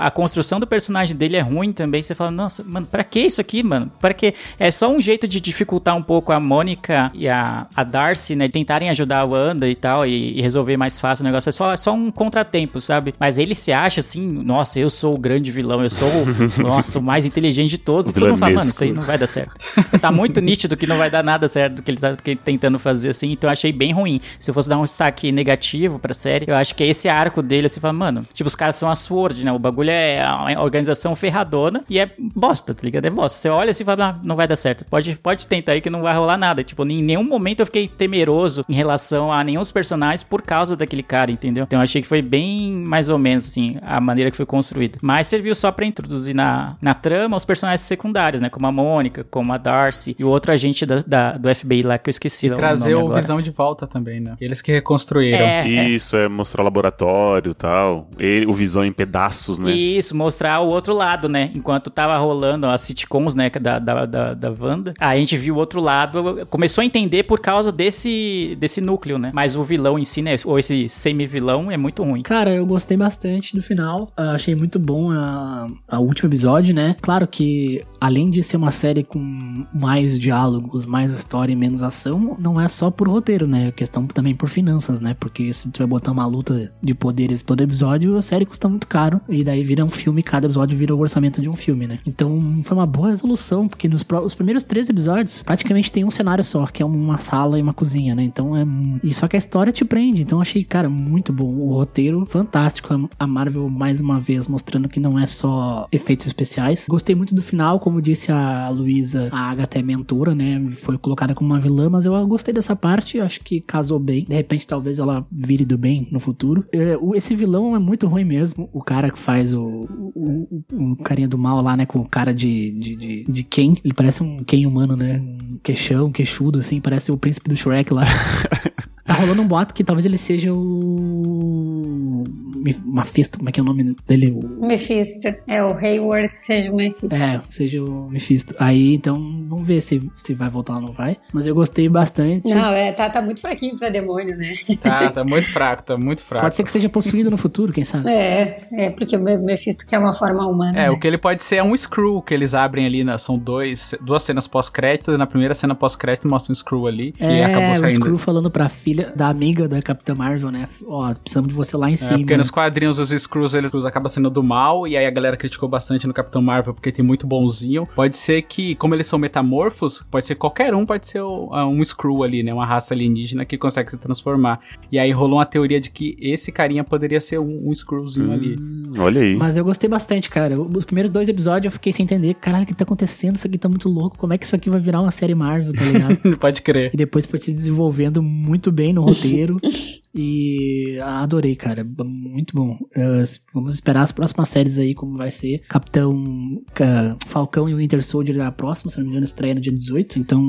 a construção do personagem dele é ruim também. Você fala, nossa, mano, pra que isso aqui, mano? Pra que? É só um jeito de dificultar um pouco a Mônica e a, a Darcy, né? Tentarem ajudar a Wanda e tal, e, e resolver mais fácil o negócio. É só, é só um contratempo, sabe? Mas ele se acha assim, nossa, eu sou o grande vilão, eu sou o, nossa, o mais inteligente de todos. O E todo mundo fala, mano, isso aí não vai dar certo. tá muito nítido que não vai dar nada certo do que ele tá tentando fazer assim, então eu achei bem ruim. Se eu fosse dar um saque negativo pra série, eu acho que é esse arco dele, você fala, mano, tipo, os caras são a Sword, né? O bagulho é a organização ferradona e é bosta, tá ligado? É bosta. Você olha assim e fala, ah, não vai dar certo. Pode, pode tentar aí que não vai rolar nada. Tipo, em nenhum momento eu fiquei temeroso em relação a nenhum dos personagens por causa daquele cara, entendeu? Então eu achei que foi bem mais ou menos assim, a maneira que foi construída. Mas serviu só pra introduzir na, na trama os personagens secundários, né? Como a Mônica, como a Darcy e o outro agente da, da- do FBI lá que eu esqueci. E o trazer nome o agora. Visão de volta também, né? Eles que reconstruíram. É, é. Isso, é mostrar o laboratório e tal. Ele, o Visão em pedaços, né? Isso, mostrar o outro lado, né? Enquanto tava rolando as sitcoms, né, da, da, da, da Wanda, a gente viu o outro lado, começou a entender por causa desse, desse núcleo, né? Mas o vilão em si, né, ou esse semi-vilão é muito ruim. Cara, eu gostei bastante do final. Ah, achei muito bom a, a último episódio, né? Claro que, além de ser uma série com mais diálogos, mais história e menos ação, não é só por roteiro, né? É questão também por finanças, né? Porque se tu vai botar uma luta de poderes todo episódio, a série custa muito caro. E daí vira um filme, cada episódio vira o orçamento de um filme, né? Então foi uma boa resolução, porque nos os primeiros três episódios praticamente tem um cenário só, que é uma sala e uma cozinha, né? Então é. E só que a história te prende. Então achei, cara, muito bom. O roteiro, fantástico. A Marvel, mais uma vez, mostrando que não é só efeitos especiais. Gostei muito do final, como disse a Luísa, a é mentora, né? Foi colocada como uma vilã, mas eu gostei dessa parte. Acho que casou bem. De repente, talvez ela vire do bem no futuro. É, esse vilão é muito ruim mesmo. O cara que faz o, o, o, o carinha do mal lá, né? Com o cara de, de, de, de Ken. Ele parece um Ken humano, né? Um queixão, queixudo, assim. Parece o príncipe do Shrek lá. Tá rolando um boato que talvez ele seja o. Mephisto, como é que é o nome dele? O... Mephisto. É, o Hayward seja o Mephisto. É, seja o Mephisto. Aí, então, vamos ver se, se vai voltar ou não vai. Mas eu gostei bastante. Não, é, tá, tá muito fraquinho pra demônio, né? Tá, tá muito fraco, tá muito fraco. Pode ser que seja possuído no futuro, quem sabe? É, é, porque o Mephisto quer uma forma humana. É, né? o que ele pode ser é um Screw que eles abrem ali, né? São dois, duas cenas pós-crédito, e na primeira cena pós-crédito mostra um Screw ali, que é, acabou o saindo. Screw falando pra filha da amiga da Capitã Marvel, né? Ó, precisamos de você lá em É, cima. porque nos quadrinhos os Screws, eles acabam sendo do mal, e aí a galera criticou bastante no Capitão Marvel porque tem muito bonzinho. Pode ser que, como eles são metamorfos, pode ser qualquer um, pode ser ah, um Screw ali, né? Uma raça alienígena que consegue se transformar. E aí rolou uma teoria de que esse carinha poderia ser um, um Screwzinho ali. Hum, olha aí. Mas eu gostei bastante, cara. Os primeiros dois episódios eu fiquei sem entender. Caralho, o que tá acontecendo? Isso aqui tá muito louco. Como é que isso aqui vai virar uma série Marvel, tá ligado? pode crer. E depois foi se desenvolvendo muito bem no roteiro. e adorei, cara. Muito bom. Eh, vamos esperar as próximas séries aí, como vai ser. Capitão Ca- Falcão e o Winter Soldier a próxima, se não me engano, estreia no dia 18. Então,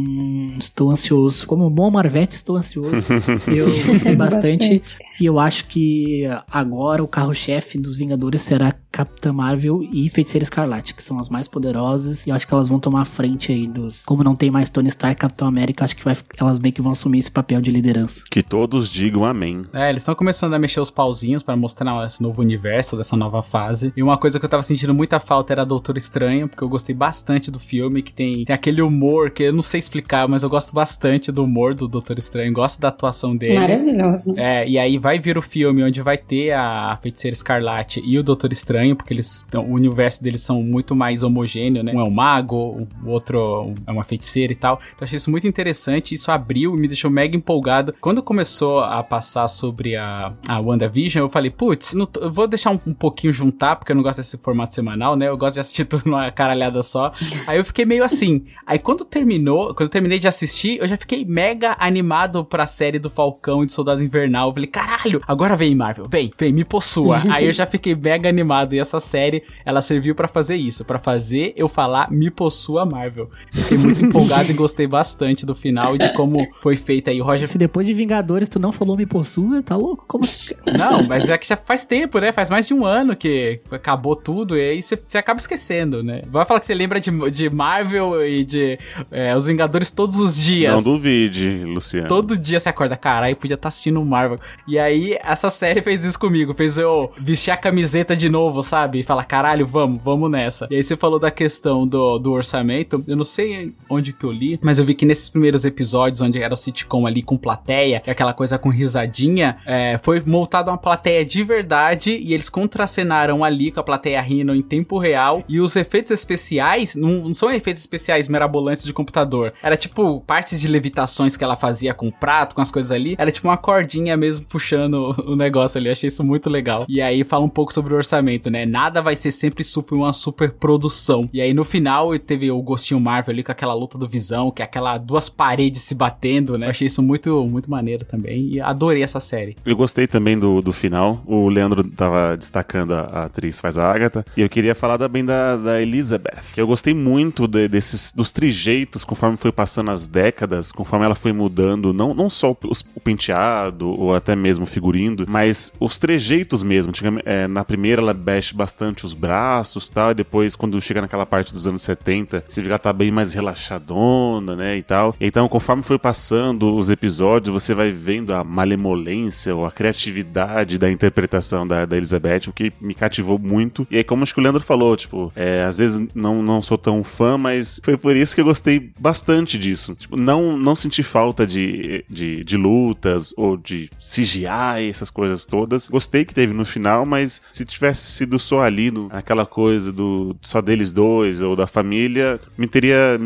estou ansioso. Como um bom Marvete, estou ansioso. Eu gostei bastante. E eu acho que agora o carro-chefe dos Vingadores será Capitã Marvel e Feiticeira Escarlate, que são as mais poderosas. E eu acho que elas vão tomar a frente aí dos. Como não tem mais Tony Stark e Capitão América, acho que vai, elas meio que vão assumir esse papel de liderança. Que todos digam amém. É, eles estão começando a mexer os pauzinhos pra mostrar esse novo universo, dessa nova fase. E uma coisa que eu tava sentindo muita falta era Doutor Estranho, porque eu gostei bastante do filme, que tem, tem aquele humor que eu não sei explicar, mas eu gosto bastante do humor do Doutor Estranho, gosto da atuação dele. Maravilhoso. É, e aí vai vir o filme onde vai ter a Feiticeira Escarlate e o Doutor Estranho, porque eles tão- o universo deles são muito mais homogêneo, né? Um é um mago, o outro é uma feiticeira e tal. Então eu achei isso muito interessante, isso abriu e me deixou mega empolgado. Quando começou a passar sobre a, a WandaVision, eu falei, putz, eu vou deixar um, um pouquinho juntar, porque eu não gosto desse formato semanal, né? Eu gosto de assistir tudo numa caralhada só. Aí eu fiquei meio assim. Aí quando terminou, quando eu terminei de assistir, eu já fiquei mega animado pra série do Falcão e do Soldado Invernal. Eu falei, caralho, agora vem Marvel, vem, vem, me possua. Aí eu já fiquei mega animado. E essa série, ela serviu pra fazer isso, pra fazer eu falar me possua Marvel. Eu fiquei muito empolgado e gostei bastante do final e de como foi feita aí. O Roger Se depois de Vingadores tu não falou Me Possua, tá louco? Como assim? não, mas já que já faz tempo, né? Faz mais de um ano que acabou tudo, e aí você- acaba esquecendo, né? Vai falar que você lembra de, de Marvel e de é, Os Vingadores todos os dias. Não duvide, Luciano. Todo dia você acorda, caralho, podia estar assistindo Marvel. E aí, essa série fez isso comigo, fez eu vestir a camiseta de novo, sabe? E falar, caralho, vamos, vamos nessa. E aí você falou da questão do, do orçamento, eu não sei onde que eu li, mas eu vi que nesses primeiros episódios, onde era o sitcom ali com plateia, e aquela coisa com risadinha, é, foi montada uma plateia de verdade, e eles contracenaram ali com a plateia rindo em tempo real, e os efeitos especiais não, não são efeitos especiais mirabolantes de computador, era tipo partes de levitações que ela fazia com o prato, com as coisas ali, era tipo uma cordinha mesmo puxando o negócio ali, achei isso muito legal. E aí fala um pouco sobre o orçamento, né? Nada vai ser sempre super uma super produção. E aí no final teve o gostinho Marvel ali com aquela luta do Visão, que é aquela duas paredes se batendo, né? Achei isso muito, muito maneiro também e adorei essa série. Eu gostei também do, do final. O Leandro tava destacando a, atriz faz a Agatha. E eu queria falar também da, da Elizabeth. Eu gostei muito de- desses, dos trejeitos conforme foi passando as décadas, conforme ela foi mudando, não, não só o, o penteado ou até mesmo o figurino, mas os trejeitos mesmo. É, na primeira ela mexe bastante os braços tal, e depois, quando chega naquela parte dos anos 70, você vê que ela tá bem mais relaxadona, né, e tal. Então, conforme foi passando os episódios, você vai vendo a malemolência ou a criatividade da interpretação da, da Elizabeth, o que me cativou muito. E aí, como acho que o Leandro falou, tipo, é, às vezes não, não sou tão fã, mas foi por isso que eu gostei bastante disso. Tipo, não, não senti falta de, de, de lutas ou de CGI, essas coisas todas. Gostei que teve no final, mas se tivesse sido só ali, no, aquela coisa do só deles dois ou da família, me teria,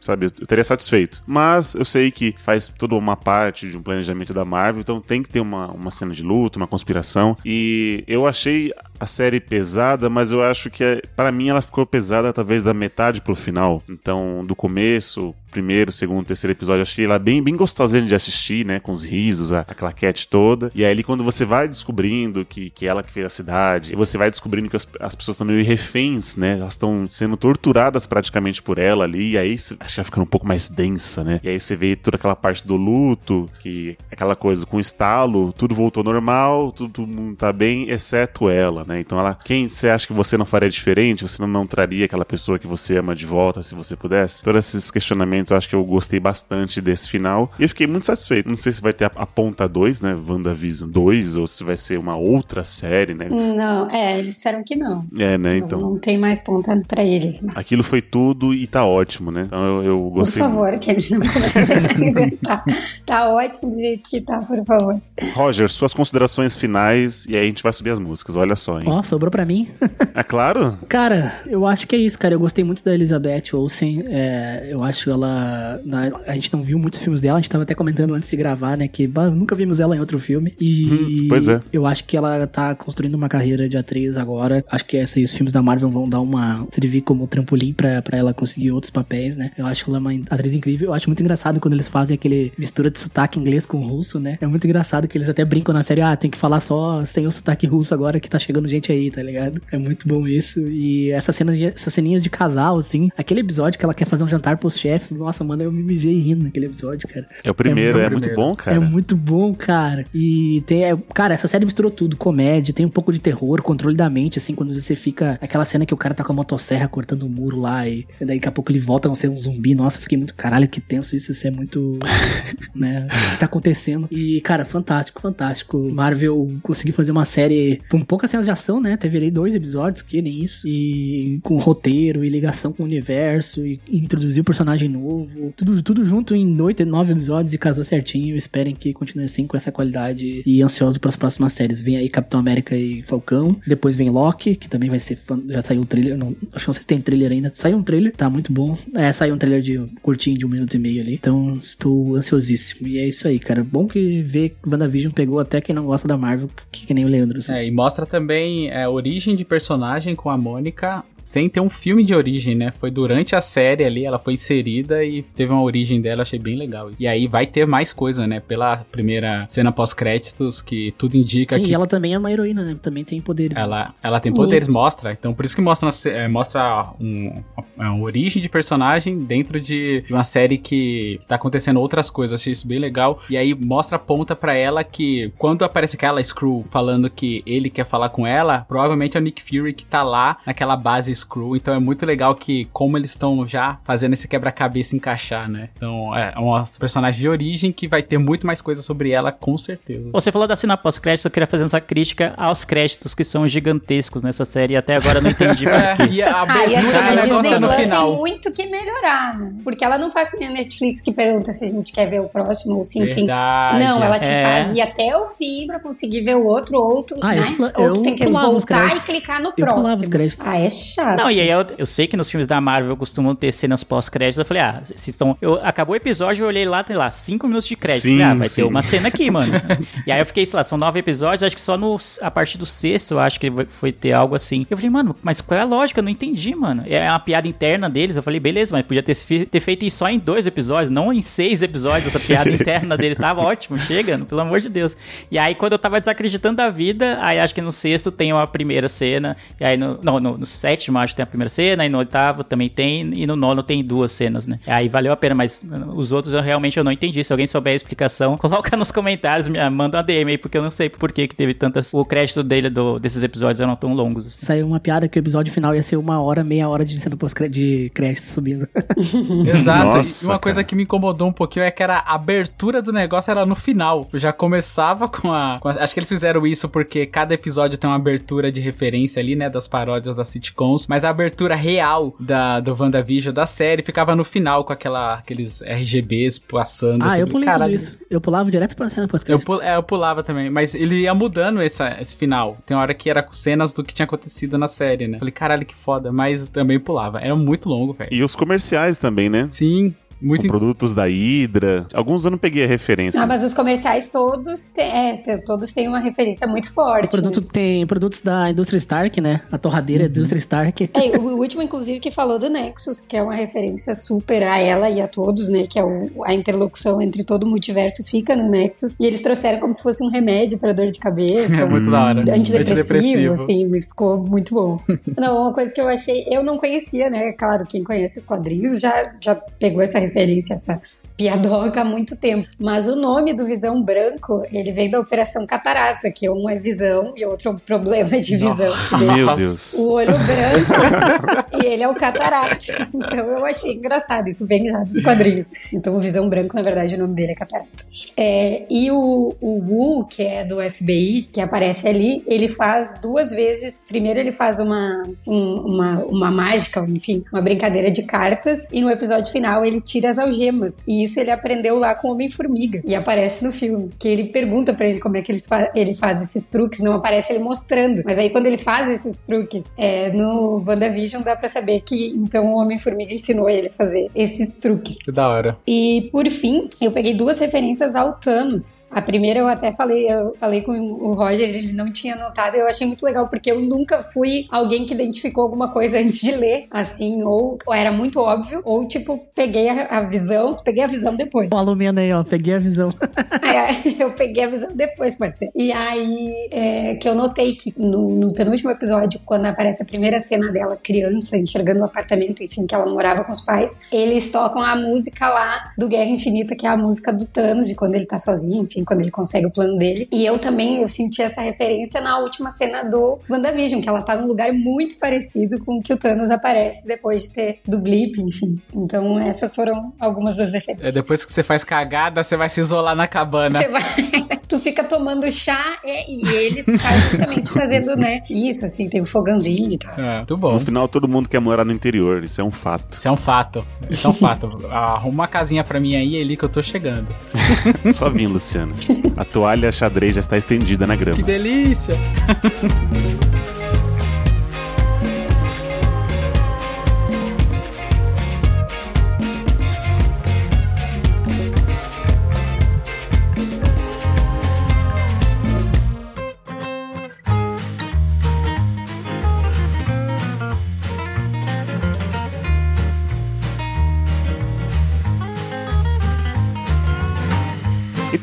sabe, eu teria satisfeito. Mas eu sei que faz toda uma parte de um planejamento da Marvel, então tem que ter uma, uma cena de luta, uma conspiração. E eu achei a série pesada, mas eu acho que para mim ela ficou pesada talvez da metade pro final. Então, do começo, primeiro, segundo, terceiro episódio, achei ela bem, bem gostosinha de assistir, né? Com os risos, a, a claquete toda. E aí, quando você vai descobrindo que, que ela que fez a cidade, e você vai descobrindo que as, as pessoas estão meio reféns, né? Elas estão sendo torturadas praticamente por ela ali. E aí, acho que vai ficando um pouco mais densa, né? E aí você vê toda aquela parte do luto, que aquela coisa com estalo, tudo voltou normal, tudo, mundo tá bem, exceto ela, né? Então ela, quem você acha que você não faria diferente? Você não, não traria aquela pessoa que você ama de volta se você pudesse? Todos esses questionamentos eu acho que eu gostei bastante desse final. E eu fiquei muito satisfeito. Não sei se vai ter a, a ponta 2, né? WandaVision 2, ou se vai ser uma outra série, né? Não, é, eles disseram que não. É, né? Então. Não, não tem mais ponta pra eles. Né? Aquilo foi tudo e tá ótimo, né? Então eu, eu gostei. Por favor, muito. que eles não comecem a inventar. Tá ótimo do jeito que tá, por favor. Roger, suas considerações finais e aí a gente vai subir as músicas. Olha só, hein? Ó, oh, sobrou pra mim. é claro? Cara, eu acho que é isso, cara. Eu gostei muito da Elizabeth Olsen. É, eu acho ela. A gente não viu muitos filmes dela, a gente tava até comentando antes de gravar, né? Que bah, nunca vimos ela em outro filme. E hum, pois é. eu acho que ela tá construindo uma carreira de atriz agora. Acho que esses filmes da Marvel vão dar uma. servir como trampolim pra, pra ela conseguir outros papéis, né? Eu acho que ela é uma atriz incrível. Eu acho muito engraçado quando eles fazem aquele mistura de sotaque inglês com russo, né? É muito engraçado que eles até brincam na série, ah, tem que falar só sem o sotaque russo agora que tá chegando gente aí, tá ligado? É muito bom isso. E essa cena de, essas ceninhas de casal, assim, aquele episódio que ela quer fazer um jantar pros chefes, nossa, mano, eu me mijei rindo naquele episódio, cara. É o primeiro, é, é muito bom, cara. É muito bom, cara. E tem, é, cara, essa série misturou tudo, comédia, tem um pouco de terror, controle da mente, assim, quando você fica, aquela cena que o cara tá com a motosserra cortando o um muro lá e, e daí daqui a pouco ele volta a ser um zumbi, nossa, fiquei muito, caralho, que tenso isso, isso é muito, né, o que tá acontecendo. E, cara, fantástico, fantástico. Marvel conseguiu fazer uma série com poucas cenas de ação, né, teve ali dois episódios, que nem isso, e com roteiro e ligação com o universo, e, introduzir o personagem novo, tudo, tudo junto em oito, nove episódios e casou certinho. Esperem que continue assim com essa qualidade e ansioso para as próximas séries. Vem aí Capitão América e Falcão, depois vem Loki, que também vai ser fã, já saiu o trailer, não, acho que não sei se tem trailer ainda, saiu um trailer, tá muito bom. É, saiu um trailer de curtinho de um minuto e meio ali, então estou ansiosíssimo. E é isso aí, cara. Bom que ver WandaVision pegou até quem não gosta da Marvel, que, que nem o Leandro. Assim. É, e mostra também é, a origem de personagem com a Mônica sem ter um filme de origem, né? Foi durante a série ali, ela foi inserida e teve uma origem dela, achei bem legal isso. E aí vai ter mais coisa, né? Pela primeira cena pós-créditos, que tudo indica Sim, que. e ela também é uma heroína, né? Também tem poderes. Ela, ela tem poderes, isso. mostra. Então por isso que mostra, é, mostra um, uma origem de personagem dentro de, de, uma série que tá acontecendo outras coisas. Achei isso bem legal. E aí mostra a ponta para ela que quando aparece aquela Screw falando que ele quer falar com ela, provavelmente é o Nick Fury que tá lá naquela base Screw. Então é muito legal que como eles estão já fazendo esse quebra-cabeça encaixar, né? Então é uma personagem de origem que vai ter muito mais coisa sobre ela, com certeza. Você falou da cena pós-crédito, eu queria fazer essa crítica aos créditos que são gigantescos nessa série. Até agora eu não entendi é, e a ah, e assim, a Disney no final. tem muito que melhorar, né? Porque ela não faz que nem a Netflix que pergunta se a gente quer ver o próximo ou sim tem. Não, ela te é. faz ir até o fim pra conseguir ver o outro, outro, ah, né? Eu, outro tem que voltar e clicar no eu próximo. Os créditos. Ah, é chato. Não, e aí eu, eu sei que nos filmes da Marvel costumam ter cenas pós-créditos. Eu falei, ah, se estão. Eu, acabou o episódio, eu olhei lá, tem lá, cinco minutos de crédito. Sim, falei, ah, vai sim. ter uma cena aqui, mano. e aí eu fiquei, sei lá, são nove episódios, acho que só no, a partir do sexto, eu acho que foi ter algo assim. Eu falei, mano, mas qual é a lógica? Eu não entendi, mano. É uma piada interna deles. Eu falei, beleza, mas podia ter, ter feito isso só em dois episódios, não em seis episódios, essa piada interna deles. Tava ótimo, chega, pelo amor de Deus. E aí, quando eu tava desacreditando da vida, aí acho que no sexto tem uma primeira cena, e aí no, não, no, no sétimo acho que tem a primeira cena, e no oitavo também tem, e no nono tem duas cenas, né? Aí valeu a pena, mas uh, os outros eu realmente eu não entendi. Se alguém souber a explicação, coloca nos comentários, me, manda uma DM aí, porque eu não sei por que, que teve tantas. O crédito dele do, desses episódios eram tão longos. Assim. Saiu uma piada que o episódio final ia ser uma hora, meia hora de cena pós de crédito subindo. Exato. Nossa, e uma coisa cara. que me incomodou um pouquinho é que era a abertura do negócio era no final. Já começava com a, com a- Acho que eles fizeram isso porque cada episódio tem uma abertura de referência ali, né? Das paródias das sitcoms. Mas a abertura real da, do WandaVision, da série, ficava no final com aquela, aqueles RGBs passando. ah, assim, eu pulei caralho. tudo isso. Eu pulava direto pra cena pós Eu, pul- é, eu pulava também, mas ele ia mudando essa, esse final. Tem hora que era com cenas do que tinha acontecido na série, né? Falei, caralho, que foda, mas também pulava. Era muito longo, velho. E os comerciais também, né? Sim, muito Com produtos da Hydra. Alguns eu não peguei a referência. Ah, mas os comerciais todos têm, é, todos têm uma referência muito forte. Produto, né? Tem produtos da indústria Stark, né? A torradeira da indústria Stark. É, o último, inclusive, que falou do Nexus, que é uma referência super a ela e a todos, né? Que é o- a interlocução entre todo o multiverso fica no Nexus. E eles trouxeram como se fosse um remédio para dor de cabeça. É muito da hora. Antidepressivo, assim, e ficou muito bom. Não, uma coisa que eu achei, eu não conhecia, né? Claro, quem conhece os quadrinhos já, já pegou essa referência, essa piadoca há muito tempo. Mas o nome do Visão Branco, ele vem da Operação Catarata, que um é visão e outro é um problema de visão. Meu Nossa. Deus. O olho branco e ele é o catarata. Então eu achei engraçado, isso vem lá dos quadrinhos. Então o Visão Branco, na verdade, o nome dele é catarata. É, e o, o Wu, que é do FBI, que aparece ali, ele faz duas vezes. Primeiro ele faz uma, um- uma, uma mágica, enfim, uma brincadeira de cartas. E no episódio final ele tira as algemas. E isso ele aprendeu lá com o Homem-Formiga. E aparece no filme. Que ele pergunta pra ele como é que eles fa- ele faz esses truques. Não aparece ele mostrando. Mas aí quando ele faz esses truques, é, no WandaVision dá pra saber que então o Homem-Formiga ensinou ele a fazer esses truques. Que da hora. E por fim, eu peguei duas referências ao Thanos. A primeira eu até falei, eu falei com o Roger, ele não tinha notado. Eu achei muito legal porque eu nunca fui alguém que identificou alguma coisa antes de ler, assim, ou, ou era muito óbvio, ou tipo, peguei a, a visão, peguei a visão depois. O alumino aí, ó. Peguei a visão. Aí, eu peguei a visão depois, parceiro. E aí, é, que eu notei que no, no penúltimo episódio, quando aparece a primeira cena dela, criança, enxergando o apartamento, enfim, que ela morava com os pais, eles tocam a música lá do Guerra Infinita, que é a música do Thanos, de quando ele tá sozinho, enfim, quando ele consegue o plano dele. E eu também, eu senti essa referência na última cena do WandaVision, que ela tá num lugar muito parecido com o que o Thanos aparece depois de ter do blip, enfim. Então, essas foram algumas das É, depois que você faz cagada, você vai se isolar na cabana. Você vai, tu fica tomando chá é, e ele tá justamente fazendo, né? Isso, assim, tem um fogãozinho e tal. É, muito bom. No final, todo mundo quer morar no interior. Isso é um fato. Isso é um fato. Isso é um fato. Arruma uma casinha pra mim aí, Eli, que eu tô chegando. Só vim, Luciano. A toalha xadrez já está estendida na grama. Que delícia!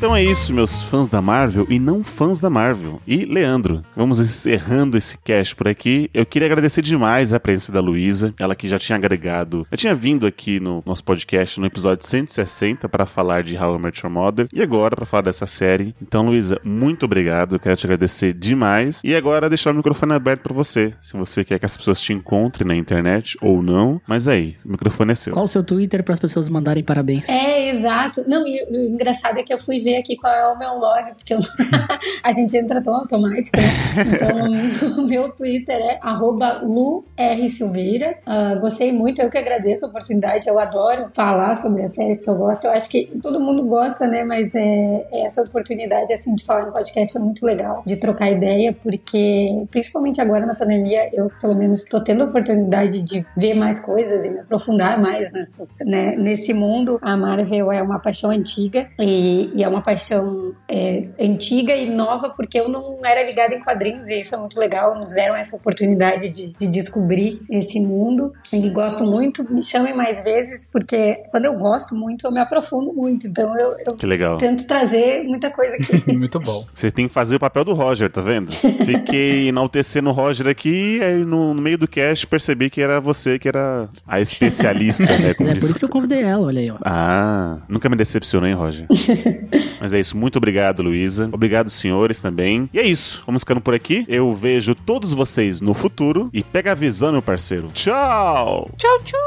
Então é isso, meus fãs da Marvel e não fãs da Marvel. E Leandro, vamos encerrando esse cast por aqui. Eu queria agradecer demais a presença da Luísa, ela que já tinha agregado, já tinha vindo aqui no nosso podcast no episódio 160 para falar de How I Met Your Mother e agora para falar dessa série. Então, Luísa, muito obrigado, eu quero te agradecer demais. E agora deixar o microfone aberto para você, se você quer que as pessoas te encontrem na internet ou não. Mas aí, o microfone é seu. Qual o seu Twitter para as pessoas mandarem parabéns? É, exato. Não, e o o engraçado é que eu fui ver aqui qual é o meu log, porque eu- a gente entra tão automático, né? Então, o meu Twitter é LuRSilveira. Ah, gostei muito, eu que agradeço a oportunidade, eu adoro falar sobre as séries que eu gosto. Eu acho que todo mundo gosta, né? Mas é, é essa oportunidade, assim, de falar no podcast é muito legal, de trocar ideia, porque, principalmente agora na pandemia, eu, pelo menos, tô tendo a oportunidade de ver mais coisas e me aprofundar mais nessas, né, nesse mundo. A Marvel é uma paixão antiga e, e é uma uma paixão é, antiga e nova, porque eu não era ligada em quadrinhos e isso é muito legal. Nos deram essa oportunidade de, de descobrir esse mundo e gosto muito. Me chamem mais vezes, porque quando eu gosto muito, eu me aprofundo muito. Então eu, eu Que legal. tento trazer muita coisa aqui. Muito bom. Você tem que fazer o papel do Roger, tá vendo? Fiquei enaltecendo o Roger aqui, aí no, no meio do cast percebi que era você que era a especialista, né? como É por isso que eu convidei ela, olha aí, ó. Ah, nunca me decepcionou, hein, Roger? Mas é isso, muito obrigado, Luísa. Obrigado, senhores, também. E é isso, vamos ficando por aqui. Eu vejo todos vocês no futuro e pega a visão, meu parceiro. Tchau! Tchau, tchau.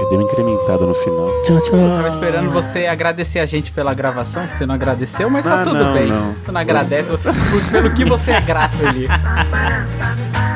Eu dei uma incrementada no final. Tchau, tchau. Tava esperando você agradecer a gente pela gravação, que você não agradeceu, mas tá Ah, tudo não, bem. não. Você não agradece pelo que você é grato ali.